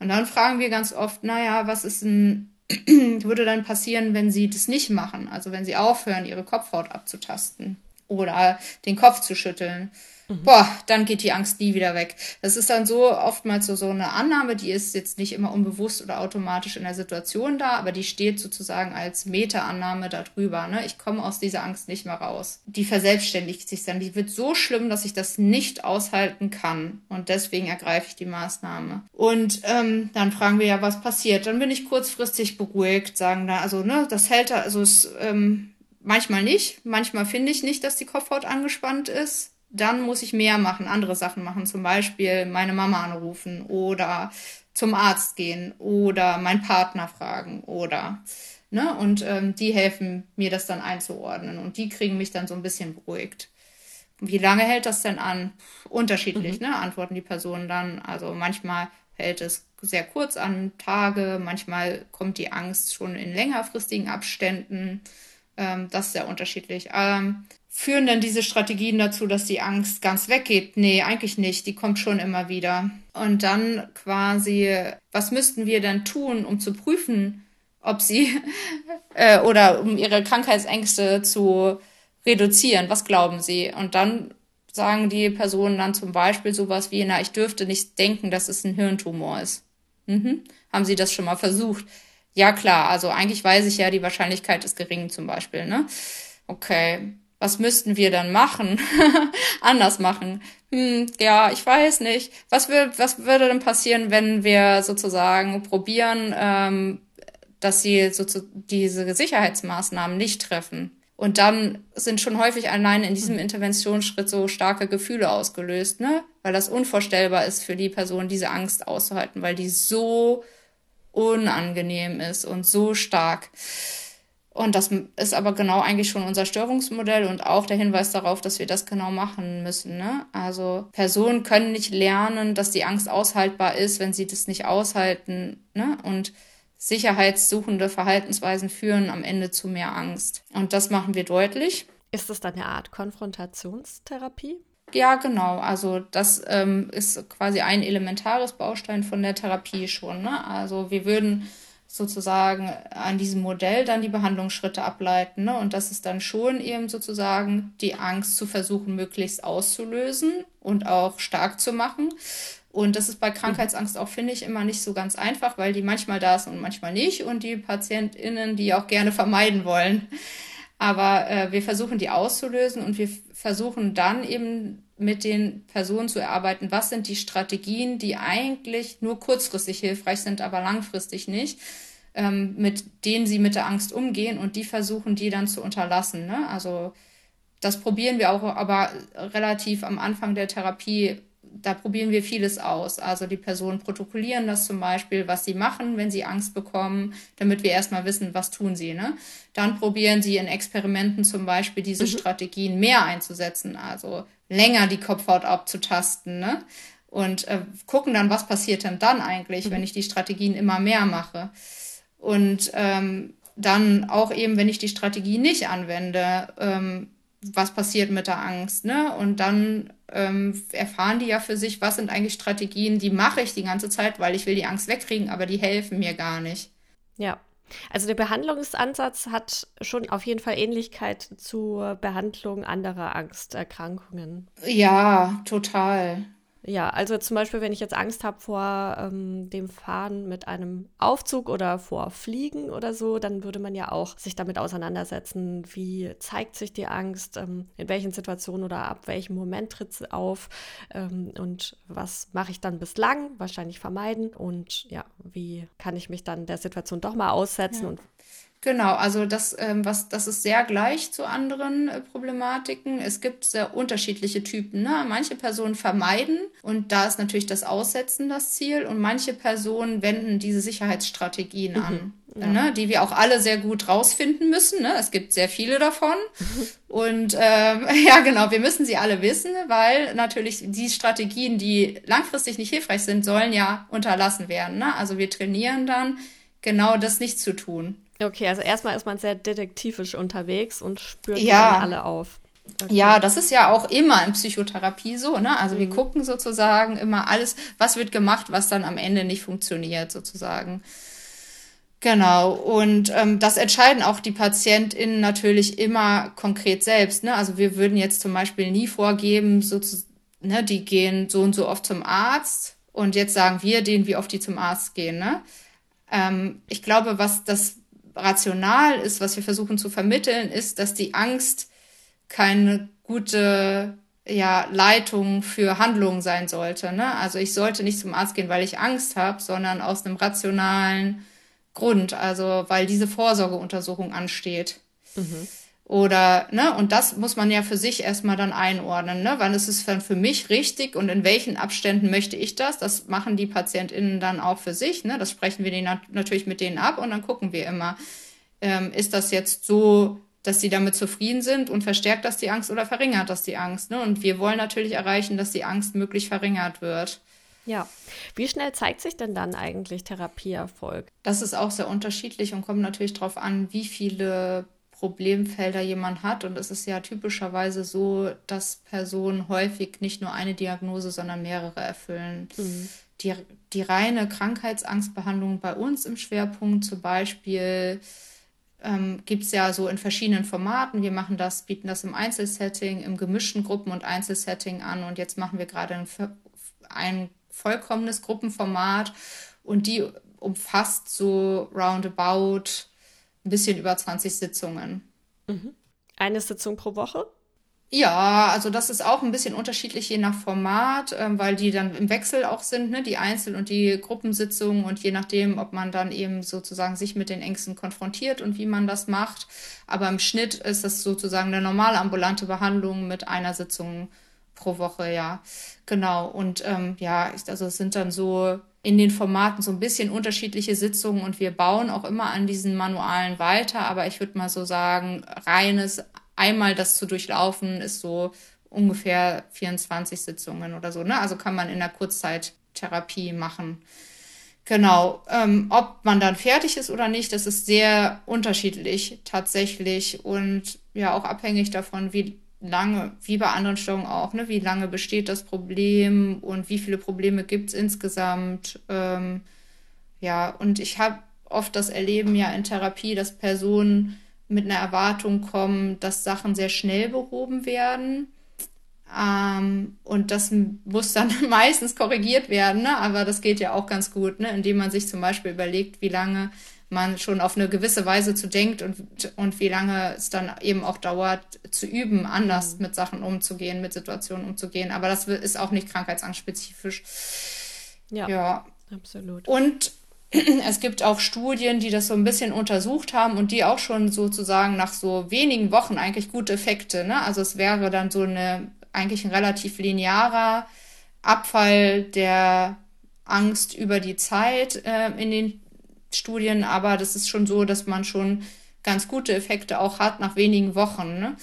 Und dann fragen wir ganz oft, naja, was ist denn würde dann passieren, wenn sie das nicht machen. Also wenn sie aufhören, ihre Kopfhaut abzutasten oder den Kopf zu schütteln Mhm. Boah, dann geht die Angst nie wieder weg. Das ist dann so oftmals so, so eine Annahme, die ist jetzt nicht immer unbewusst oder automatisch in der Situation da, aber die steht sozusagen als Meta-Annahme darüber. Ne? Ich komme aus dieser Angst nicht mehr raus. Die verselbstständigt sich dann. Die wird so schlimm, dass ich das nicht aushalten kann. Und deswegen ergreife ich die Maßnahme. Und ähm, dann fragen wir ja, was passiert. Dann bin ich kurzfristig beruhigt, sagen da, also, ne, das hält da, also es, ähm, manchmal nicht. Manchmal finde ich nicht, dass die Kopfhaut angespannt ist dann muss ich mehr machen, andere Sachen machen, zum Beispiel meine Mama anrufen oder zum Arzt gehen oder meinen Partner fragen oder ne und ähm, die helfen mir das dann einzuordnen und die kriegen mich dann so ein bisschen beruhigt. Wie lange hält das denn an? Unterschiedlich, mhm. ne? Antworten die Personen dann. Also manchmal hält es sehr kurz an Tage, manchmal kommt die Angst schon in längerfristigen Abständen. Ähm, das ist sehr unterschiedlich. Ähm, Führen denn diese Strategien dazu, dass die Angst ganz weggeht? Nee, eigentlich nicht. Die kommt schon immer wieder. Und dann quasi, was müssten wir denn tun, um zu prüfen, ob sie äh, oder um ihre Krankheitsängste zu reduzieren? Was glauben sie? Und dann sagen die Personen dann zum Beispiel sowas wie, na, ich dürfte nicht denken, dass es ein Hirntumor ist. Mhm. Haben sie das schon mal versucht? Ja, klar. Also eigentlich weiß ich ja, die Wahrscheinlichkeit ist gering zum Beispiel, ne? Okay was müssten wir dann machen? Anders machen? Hm, ja, ich weiß nicht. Was, wird, was würde denn passieren, wenn wir sozusagen probieren, ähm, dass sie so diese Sicherheitsmaßnahmen nicht treffen? Und dann sind schon häufig allein in diesem Interventionsschritt so starke Gefühle ausgelöst, ne? Weil das unvorstellbar ist für die Person, diese Angst auszuhalten, weil die so unangenehm ist und so stark. Und das ist aber genau eigentlich schon unser Störungsmodell und auch der Hinweis darauf, dass wir das genau machen müssen. Ne? Also Personen können nicht lernen, dass die Angst aushaltbar ist, wenn sie das nicht aushalten. Ne? Und sicherheitssuchende Verhaltensweisen führen am Ende zu mehr Angst. Und das machen wir deutlich. Ist das dann eine Art Konfrontationstherapie? Ja, genau. Also das ähm, ist quasi ein elementares Baustein von der Therapie schon. Ne? Also wir würden sozusagen an diesem Modell dann die Behandlungsschritte ableiten. Ne? Und das ist dann schon eben sozusagen die Angst zu versuchen, möglichst auszulösen und auch stark zu machen. Und das ist bei Krankheitsangst auch, finde ich, immer nicht so ganz einfach, weil die manchmal da ist und manchmal nicht. Und die PatientInnen, die auch gerne vermeiden wollen. Aber äh, wir versuchen die auszulösen und wir versuchen dann eben mit den Personen zu erarbeiten, was sind die Strategien, die eigentlich nur kurzfristig hilfreich sind, aber langfristig nicht, ähm, mit denen sie mit der Angst umgehen und die versuchen, die dann zu unterlassen. Ne? Also das probieren wir auch, aber relativ am Anfang der Therapie da probieren wir vieles aus. Also die Personen protokollieren das zum Beispiel, was sie machen, wenn sie Angst bekommen, damit wir erstmal wissen, was tun sie. Ne? Dann probieren sie in Experimenten zum Beispiel diese mhm. Strategien mehr einzusetzen, also länger die Kopfhaut abzutasten. Ne? Und äh, gucken dann, was passiert denn dann eigentlich, mhm. wenn ich die Strategien immer mehr mache. Und ähm, dann auch eben, wenn ich die Strategie nicht anwende, ähm, was passiert mit der Angst, ne? Und dann ähm, erfahren die ja für sich, was sind eigentlich Strategien, die mache ich die ganze Zeit, weil ich will die Angst wegkriegen, aber die helfen mir gar nicht. Ja. Also der Behandlungsansatz hat schon auf jeden Fall Ähnlichkeit zur Behandlung anderer Angsterkrankungen. Ja, total. Ja, also zum Beispiel, wenn ich jetzt Angst habe vor ähm, dem Fahren mit einem Aufzug oder vor Fliegen oder so, dann würde man ja auch sich damit auseinandersetzen, wie zeigt sich die Angst, ähm, in welchen Situationen oder ab welchem Moment tritt sie auf ähm, und was mache ich dann bislang, wahrscheinlich vermeiden und ja, wie kann ich mich dann der Situation doch mal aussetzen ja. und Genau, also das, ähm, was, das ist sehr gleich zu anderen äh, Problematiken. Es gibt sehr unterschiedliche Typen. Ne? Manche Personen vermeiden und da ist natürlich das Aussetzen das Ziel und manche Personen wenden diese Sicherheitsstrategien mhm. an. Ja. Ne, die wir auch alle sehr gut rausfinden müssen. Ne? Es gibt sehr viele davon. Und ähm, ja, genau, wir müssen sie alle wissen, weil natürlich die Strategien, die langfristig nicht hilfreich sind, sollen ja unterlassen werden. Ne? Also wir trainieren dann, genau das nicht zu tun. Okay, also erstmal ist man sehr detektivisch unterwegs und spürt ja. dann alle auf. Okay. Ja, das ist ja auch immer in Psychotherapie so, ne? Also mhm. wir gucken sozusagen immer alles, was wird gemacht, was dann am Ende nicht funktioniert, sozusagen. Genau, und ähm, das entscheiden auch die PatientInnen natürlich immer konkret selbst. Ne? Also wir würden jetzt zum Beispiel nie vorgeben, so zu, ne, die gehen so und so oft zum Arzt und jetzt sagen wir denen, wie oft die zum Arzt gehen. Ne? Ähm, ich glaube, was das rational ist, was wir versuchen zu vermitteln, ist, dass die Angst keine gute ja, Leitung für Handlungen sein sollte. Ne? Also ich sollte nicht zum Arzt gehen, weil ich Angst habe, sondern aus einem rationalen Grund, also weil diese Vorsorgeuntersuchung ansteht. Mhm. Oder, ne, und das muss man ja für sich erstmal dann einordnen, ne? Wann ist es dann für mich richtig und in welchen Abständen möchte ich das? Das machen die PatientInnen dann auch für sich, ne? Das sprechen wir nat natürlich mit denen ab und dann gucken wir immer, ähm, ist das jetzt so, dass sie damit zufrieden sind und verstärkt das die Angst oder verringert das die Angst, ne? Und wir wollen natürlich erreichen, dass die Angst möglich verringert wird. Ja. Wie schnell zeigt sich denn dann eigentlich Therapieerfolg? Das ist auch sehr unterschiedlich und kommt natürlich darauf an, wie viele Problemfelder jemand hat. Und es ist ja typischerweise so, dass Personen häufig nicht nur eine Diagnose, sondern mehrere erfüllen. Mhm. Die, die reine Krankheitsangstbehandlung bei uns im Schwerpunkt zum Beispiel ähm, gibt es ja so in verschiedenen Formaten. Wir machen das, bieten das im Einzelsetting, im gemischten Gruppen- und Einzelsetting an. Und jetzt machen wir gerade ein, ein vollkommenes Gruppenformat und die umfasst so roundabout ein bisschen über 20 Sitzungen. Mhm. Eine Sitzung pro Woche? Ja, also das ist auch ein bisschen unterschiedlich je nach Format, ähm, weil die dann im Wechsel auch sind, ne? die Einzel- und die Gruppensitzungen und je nachdem, ob man dann eben sozusagen sich mit den Ängsten konfrontiert und wie man das macht. Aber im Schnitt ist das sozusagen eine normale ambulante Behandlung mit einer Sitzung pro Woche, ja. Genau. Und ähm, ja, also es sind dann so in den Formaten so ein bisschen unterschiedliche Sitzungen und wir bauen auch immer an diesen Manualen weiter. Aber ich würde mal so sagen, reines einmal das zu durchlaufen ist so ungefähr 24 Sitzungen oder so. Ne? Also kann man in der Kurzzeittherapie machen. Genau. Ähm, ob man dann fertig ist oder nicht, das ist sehr unterschiedlich tatsächlich und ja auch abhängig davon, wie lange, wie bei anderen Störungen auch, ne, wie lange besteht das Problem und wie viele Probleme gibt es insgesamt. Ähm, ja, und ich habe oft das Erleben ja in Therapie, dass Personen mit einer Erwartung kommen, dass Sachen sehr schnell behoben werden. Ähm, und das muss dann meistens korrigiert werden, ne? aber das geht ja auch ganz gut, ne? indem man sich zum Beispiel überlegt, wie lange man schon auf eine gewisse Weise zu denkt und, und wie lange es dann eben auch dauert, zu üben, anders mhm. mit Sachen umzugehen, mit Situationen umzugehen. Aber das ist auch nicht krankheitsangsspezifisch. Ja, ja. absolut. Und es gibt auch Studien, die das so ein bisschen untersucht haben und die auch schon sozusagen nach so wenigen Wochen eigentlich gute Effekte. Ne? Also es wäre dann so eine eigentlich ein relativ linearer Abfall der Angst über die Zeit äh, in den Studien, aber das ist schon so, dass man schon ganz gute Effekte auch hat nach wenigen Wochen. Ne?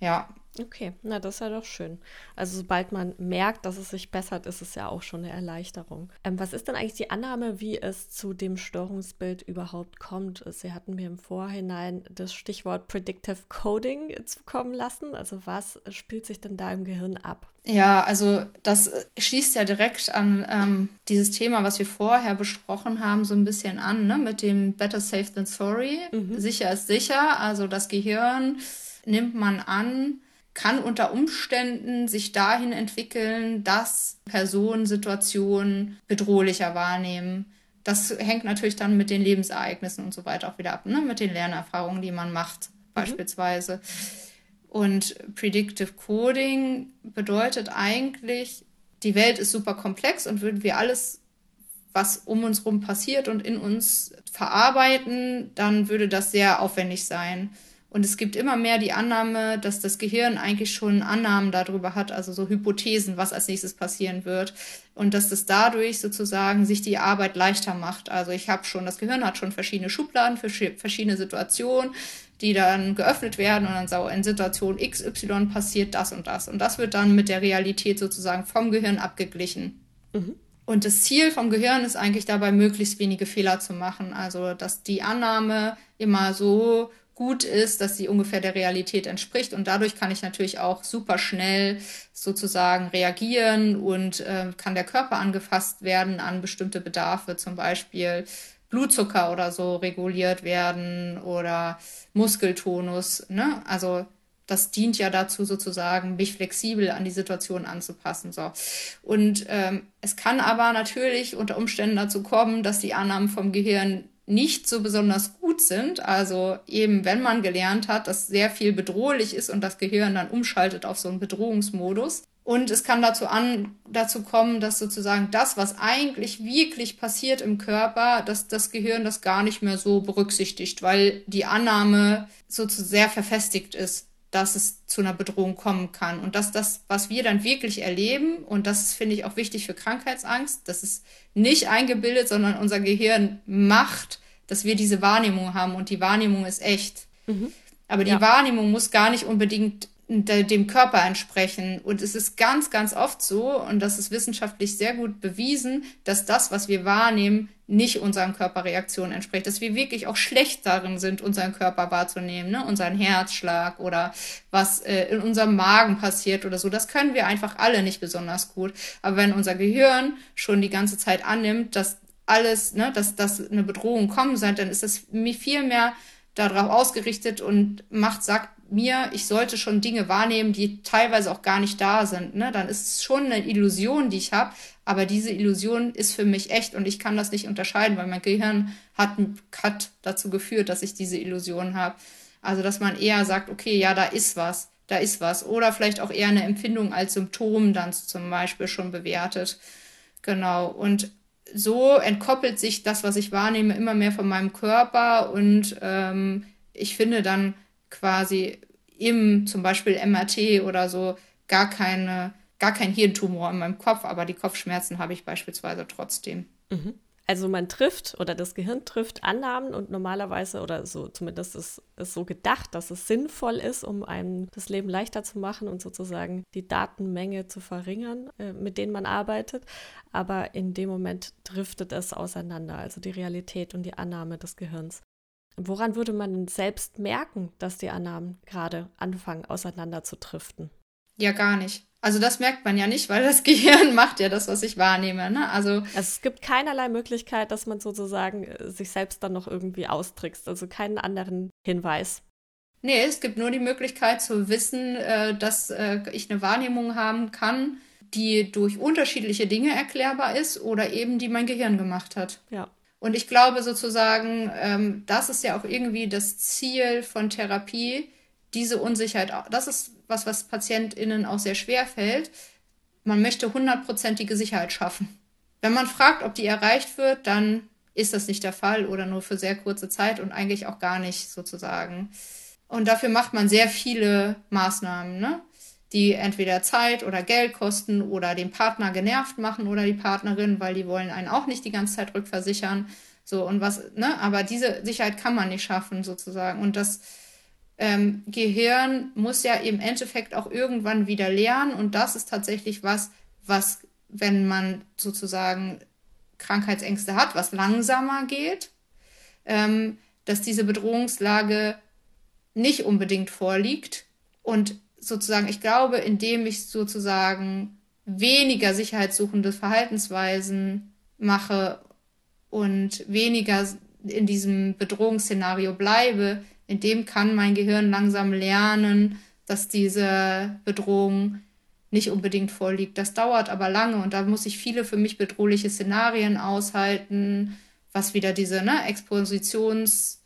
Ja. Okay, na das ist ja doch schön. Also sobald man merkt, dass es sich bessert, ist es ja auch schon eine Erleichterung. Ähm, was ist denn eigentlich die Annahme, wie es zu dem Störungsbild überhaupt kommt? Sie hatten mir im Vorhinein das Stichwort Predictive Coding zukommen lassen. Also was spielt sich denn da im Gehirn ab? Ja, also das schließt ja direkt an ähm, dieses Thema, was wir vorher besprochen haben, so ein bisschen an, ne? mit dem Better Safe Than Sorry. Mhm. Sicher ist sicher. Also das Gehirn nimmt man an, kann unter Umständen sich dahin entwickeln, dass Personen Situationen bedrohlicher wahrnehmen. Das hängt natürlich dann mit den Lebensereignissen und so weiter auch wieder ab, ne? mit den Lernerfahrungen, die man macht, mhm. beispielsweise. Und Predictive Coding bedeutet eigentlich, die Welt ist super komplex und würden wir alles, was um uns herum passiert und in uns verarbeiten, dann würde das sehr aufwendig sein. Und es gibt immer mehr die Annahme, dass das Gehirn eigentlich schon Annahmen darüber hat, also so Hypothesen, was als nächstes passieren wird. Und dass das dadurch sozusagen sich die Arbeit leichter macht. Also ich habe schon, das Gehirn hat schon verschiedene Schubladen für verschiedene Situationen, die dann geöffnet werden und dann so in Situation XY passiert das und das. Und das wird dann mit der Realität sozusagen vom Gehirn abgeglichen. Mhm. Und das Ziel vom Gehirn ist eigentlich dabei, möglichst wenige Fehler zu machen. Also, dass die Annahme immer so gut ist, dass sie ungefähr der Realität entspricht. Und dadurch kann ich natürlich auch super schnell sozusagen reagieren und äh, kann der Körper angefasst werden an bestimmte Bedarfe, zum Beispiel Blutzucker oder so reguliert werden oder Muskeltonus. Ne? Also das dient ja dazu, sozusagen mich flexibel an die Situation anzupassen. So. Und ähm, es kann aber natürlich unter Umständen dazu kommen, dass die Annahmen vom Gehirn nicht so besonders gut sind. Also eben, wenn man gelernt hat, dass sehr viel bedrohlich ist und das Gehirn dann umschaltet auf so einen Bedrohungsmodus. Und es kann dazu, an, dazu kommen, dass sozusagen das, was eigentlich wirklich passiert im Körper, dass das Gehirn das gar nicht mehr so berücksichtigt, weil die Annahme so zu sehr verfestigt ist dass es zu einer Bedrohung kommen kann. Und dass das, was wir dann wirklich erleben, und das finde ich auch wichtig für Krankheitsangst, das ist nicht eingebildet, sondern unser Gehirn macht, dass wir diese Wahrnehmung haben und die Wahrnehmung ist echt. Mhm. Aber die ja. Wahrnehmung muss gar nicht unbedingt dem Körper entsprechen. Und es ist ganz, ganz oft so, und das ist wissenschaftlich sehr gut bewiesen, dass das, was wir wahrnehmen, nicht unseren Körperreaktionen entspricht. Dass wir wirklich auch schlecht darin sind, unseren Körper wahrzunehmen, ne? unseren Herzschlag oder was äh, in unserem Magen passiert oder so. Das können wir einfach alle nicht besonders gut. Aber wenn unser Gehirn schon die ganze Zeit annimmt, dass alles, ne, dass, dass eine Bedrohung kommen soll, dann ist das viel mehr darauf ausgerichtet und macht, sagt mir, ich sollte schon Dinge wahrnehmen, die teilweise auch gar nicht da sind. Ne? Dann ist es schon eine Illusion, die ich habe, aber diese Illusion ist für mich echt und ich kann das nicht unterscheiden, weil mein Gehirn hat, hat dazu geführt, dass ich diese Illusion habe. Also, dass man eher sagt, okay, ja, da ist was, da ist was. Oder vielleicht auch eher eine Empfindung als Symptom dann zum Beispiel schon bewertet. Genau. Und so entkoppelt sich das, was ich wahrnehme, immer mehr von meinem Körper und ähm, ich finde dann quasi im zum Beispiel MRT oder so gar keine, gar kein Hirntumor in meinem Kopf, aber die Kopfschmerzen habe ich beispielsweise trotzdem. Mhm. Also man trifft oder das Gehirn trifft Annahmen und normalerweise oder so zumindest ist es so gedacht, dass es sinnvoll ist, um einem das Leben leichter zu machen und sozusagen die Datenmenge zu verringern, äh, mit denen man arbeitet. Aber in dem Moment driftet es auseinander, also die Realität und die Annahme des Gehirns. Woran würde man selbst merken, dass die Annahmen gerade anfangen, auseinander zu driften? Ja, gar nicht. Also das merkt man ja nicht, weil das Gehirn macht ja das, was ich wahrnehme. Ne? Also, also es gibt keinerlei Möglichkeit, dass man sozusagen äh, sich selbst dann noch irgendwie austrickst. Also keinen anderen Hinweis. Nee, es gibt nur die Möglichkeit zu wissen, äh, dass äh, ich eine Wahrnehmung haben kann, die durch unterschiedliche Dinge erklärbar ist oder eben die mein Gehirn gemacht hat. Ja. Und ich glaube sozusagen, ähm, das ist ja auch irgendwie das Ziel von Therapie, diese Unsicherheit, das ist was, was PatientInnen auch sehr schwer fällt. Man möchte hundertprozentige Sicherheit schaffen. Wenn man fragt, ob die erreicht wird, dann ist das nicht der Fall oder nur für sehr kurze Zeit und eigentlich auch gar nicht sozusagen. Und dafür macht man sehr viele Maßnahmen, ne? Die entweder Zeit oder Geld kosten oder den Partner genervt machen oder die Partnerin, weil die wollen einen auch nicht die ganze Zeit rückversichern. So und was, ne? Aber diese Sicherheit kann man nicht schaffen sozusagen. Und das ähm, Gehirn muss ja im Endeffekt auch irgendwann wieder lernen. Und das ist tatsächlich was, was, wenn man sozusagen Krankheitsängste hat, was langsamer geht, ähm, dass diese Bedrohungslage nicht unbedingt vorliegt und sozusagen, ich glaube, indem ich sozusagen weniger sicherheitssuchende Verhaltensweisen mache und weniger in diesem Bedrohungsszenario bleibe, in dem kann mein Gehirn langsam lernen, dass diese Bedrohung nicht unbedingt vorliegt. Das dauert aber lange und da muss ich viele für mich bedrohliche Szenarien aushalten, was wieder diese ne, Expositions-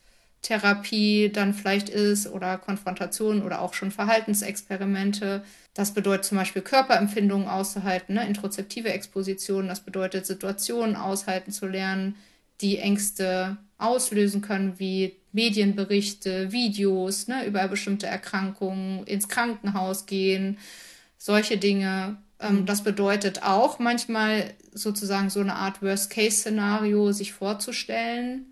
Therapie dann vielleicht ist oder Konfrontation oder auch schon Verhaltensexperimente. Das bedeutet zum Beispiel Körperempfindungen auszuhalten, ne? introzeptive Exposition. Das bedeutet Situationen aushalten zu lernen, die Ängste auslösen können, wie Medienberichte, Videos ne? über bestimmte Erkrankungen, ins Krankenhaus gehen, solche Dinge. Ähm, mhm. das bedeutet auch manchmal sozusagen so eine Art Worst-Case-Szenario sich vorzustellen,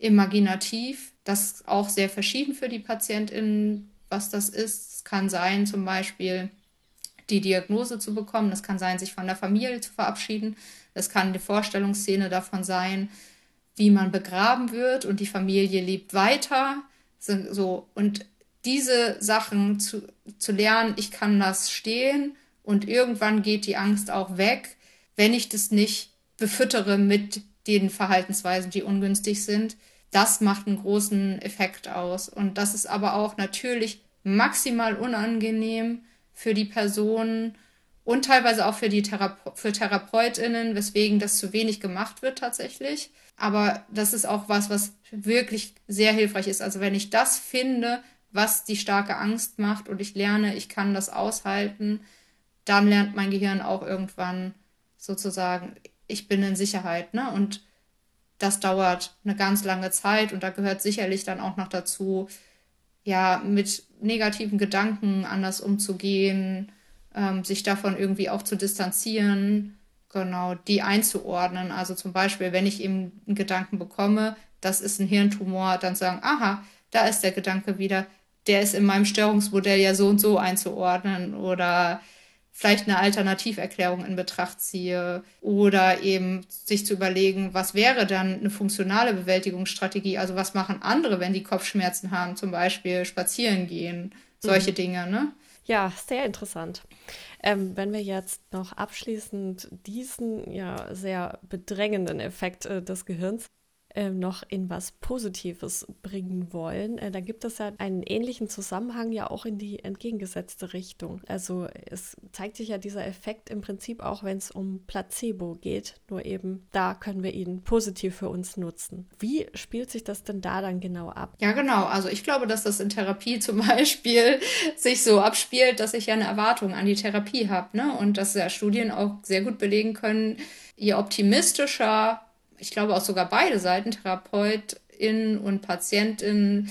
imaginativ das ist auch sehr verschieden für die PatientInnen, was das ist. Es kann sein, zum Beispiel die Diagnose zu bekommen. Es kann sein, sich von der Familie zu verabschieden. Es kann die Vorstellungsszene davon sein, wie man begraben wird und die Familie lebt weiter. So, und diese Sachen zu, zu lernen, ich kann das stehen und irgendwann geht die Angst auch weg, wenn ich das nicht befüttere mit den Verhaltensweisen, die ungünstig sind. Das macht einen großen Effekt aus. Und das ist aber auch natürlich maximal unangenehm für die Person und teilweise auch für die Therape für TherapeutInnen, weswegen das zu wenig gemacht wird tatsächlich. Aber das ist auch was, was wirklich sehr hilfreich ist. Also wenn ich das finde, was die starke Angst macht und ich lerne, ich kann das aushalten, dann lernt mein Gehirn auch irgendwann sozusagen, ich bin in Sicherheit, ne? Und das dauert eine ganz lange Zeit und da gehört sicherlich dann auch noch dazu, ja, mit negativen Gedanken anders umzugehen, ähm, sich davon irgendwie auch zu distanzieren, genau, die einzuordnen. Also zum Beispiel, wenn ich eben einen Gedanken bekomme, das ist ein Hirntumor, dann sagen, aha, da ist der Gedanke wieder, der ist in meinem Störungsmodell ja so und so einzuordnen oder vielleicht eine Alternativerklärung in Betracht ziehe oder eben sich zu überlegen, was wäre dann eine funktionale Bewältigungsstrategie? Also was machen andere, wenn die Kopfschmerzen haben, zum Beispiel spazieren gehen, solche mhm. Dinge, ne? Ja, sehr interessant. Ähm, wenn wir jetzt noch abschließend diesen ja sehr bedrängenden Effekt äh, des Gehirns noch in was Positives bringen wollen, äh, dann gibt es ja einen ähnlichen Zusammenhang ja auch in die entgegengesetzte Richtung. Also es zeigt sich ja dieser Effekt im Prinzip auch, wenn es um Placebo geht, nur eben da können wir ihn positiv für uns nutzen. Wie spielt sich das denn da dann genau ab? Ja, genau. Also ich glaube, dass das in Therapie zum Beispiel sich so abspielt, dass ich ja eine Erwartung an die Therapie habe, ne? Und dass ja Studien auch sehr gut belegen können, je optimistischer ich glaube auch sogar beide Seiten, Therapeutin und Patientin,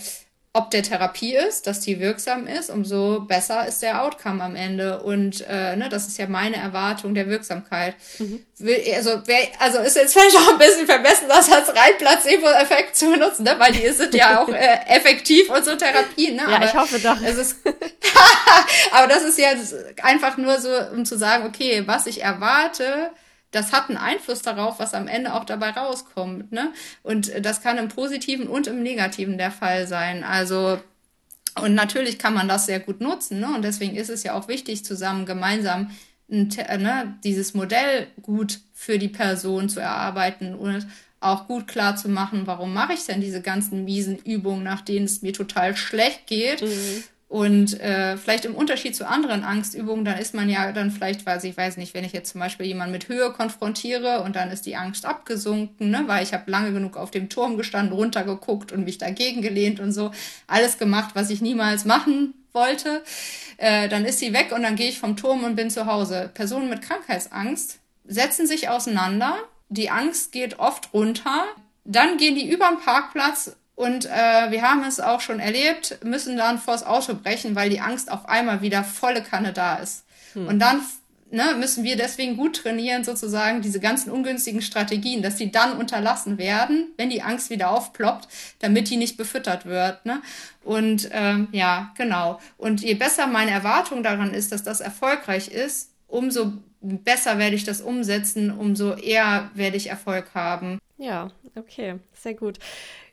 ob der Therapie ist, dass die wirksam ist, umso besser ist der Outcome am Ende. Und äh, ne, das ist ja meine Erwartung der Wirksamkeit. Mhm. Also, wer, also ist jetzt vielleicht auch ein bisschen vermessen, das als rein Placebo-Effekt zu benutzen, ne? weil die sind ja auch äh, effektiv, unsere Therapien. Ne? Ja, aber ich hoffe doch. Es ist aber das ist ja einfach nur so, um zu sagen, okay, was ich erwarte, das hat einen Einfluss darauf, was am Ende auch dabei rauskommt. Ne? Und das kann im Positiven und im Negativen der Fall sein. Also und natürlich kann man das sehr gut nutzen. Ne? Und deswegen ist es ja auch wichtig, zusammen gemeinsam ne, dieses Modell gut für die Person zu erarbeiten und auch gut klar zu machen, warum mache ich denn diese ganzen miesen Übungen, nach denen es mir total schlecht geht. Mhm. Und äh, vielleicht im Unterschied zu anderen Angstübungen, dann ist man ja dann vielleicht, weiß ich weiß nicht, wenn ich jetzt zum Beispiel jemanden mit Höhe konfrontiere und dann ist die Angst abgesunken, ne, weil ich habe lange genug auf dem Turm gestanden, runtergeguckt und mich dagegen gelehnt und so, alles gemacht, was ich niemals machen wollte, äh, dann ist sie weg und dann gehe ich vom Turm und bin zu Hause. Personen mit Krankheitsangst setzen sich auseinander, die Angst geht oft runter, dann gehen die über den Parkplatz und äh, wir haben es auch schon erlebt, müssen dann vors Auto brechen, weil die Angst auf einmal wieder volle Kanne da ist. Hm. Und dann ne, müssen wir deswegen gut trainieren, sozusagen diese ganzen ungünstigen Strategien, dass sie dann unterlassen werden, wenn die Angst wieder aufploppt, damit die nicht befüttert wird. Ne? Und ähm, ja, genau. Und je besser meine Erwartung daran ist, dass das erfolgreich ist, umso besser werde ich das umsetzen, umso eher werde ich Erfolg haben. Ja, okay, sehr gut.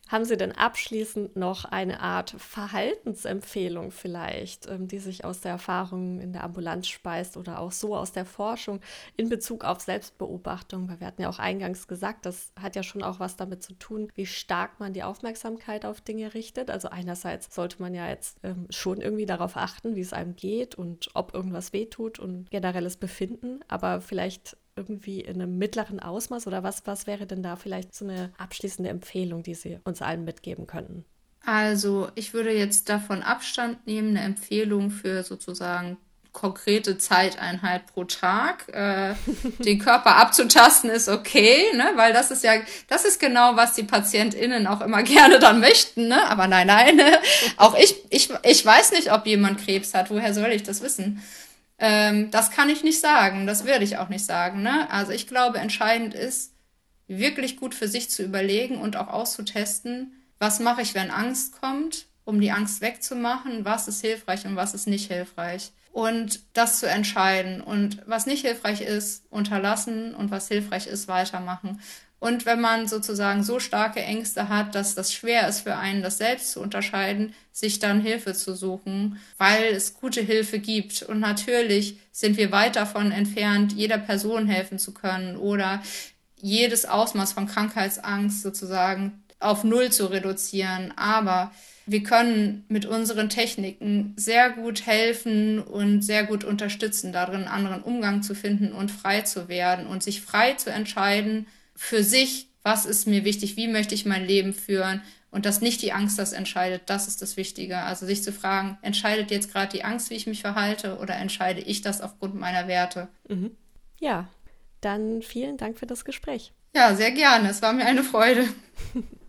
Haben Sie denn abschließend noch eine Art Verhaltensempfehlung vielleicht, ähm, die sich aus der Erfahrung in der Ambulanz speist oder auch so aus der Forschung in Bezug auf Selbstbeobachtung? Weil wir hatten ja auch eingangs gesagt, das hat ja schon auch was damit zu tun, wie stark man die Aufmerksamkeit auf Dinge richtet. Also einerseits sollte man ja jetzt ähm, schon irgendwie darauf achten, wie es einem geht und ob irgendwas wehtut und generelles Befinden, aber vielleicht irgendwie in einem mittleren Ausmaß oder was, was wäre denn da vielleicht so eine abschließende Empfehlung, die Sie uns allen mitgeben könnten? Also ich würde jetzt davon Abstand nehmen, eine Empfehlung für sozusagen konkrete Zeiteinheit pro Tag. Äh, den Körper abzutasten ist okay, ne? weil das ist ja, das ist genau, was die PatientInnen auch immer gerne dann möchten. Ne? Aber nein, nein, auch ich, ich, ich weiß nicht, ob jemand Krebs hat. Woher soll ich das wissen? Ähm, das kann ich nicht sagen, das werde ich auch nicht sagen. Ne? Also ich glaube, entscheidend ist, wirklich gut für sich zu überlegen und auch auszutesten, was mache ich, wenn Angst kommt, um die Angst wegzumachen, was ist hilfreich und was ist nicht hilfreich. Und das zu entscheiden und was nicht hilfreich ist, unterlassen und was hilfreich ist, weitermachen. Und wenn man sozusagen so starke Ängste hat, dass das schwer ist für einen, das selbst zu unterscheiden, sich dann Hilfe zu suchen, weil es gute Hilfe gibt. Und natürlich sind wir weit davon entfernt, jeder Person helfen zu können oder jedes Ausmaß von Krankheitsangst sozusagen auf Null zu reduzieren. Aber wir können mit unseren Techniken sehr gut helfen und sehr gut unterstützen, darin einen anderen Umgang zu finden und frei zu werden und sich frei zu entscheiden für sich, was ist mir wichtig, wie möchte ich mein Leben führen und dass nicht die Angst das entscheidet, das ist das Wichtige. Also sich zu fragen, entscheidet jetzt gerade die Angst, wie ich mich verhalte oder entscheide ich das aufgrund meiner Werte? Mhm. Ja, dann vielen Dank für das Gespräch. Ja, sehr gerne. Es war mir eine Freude.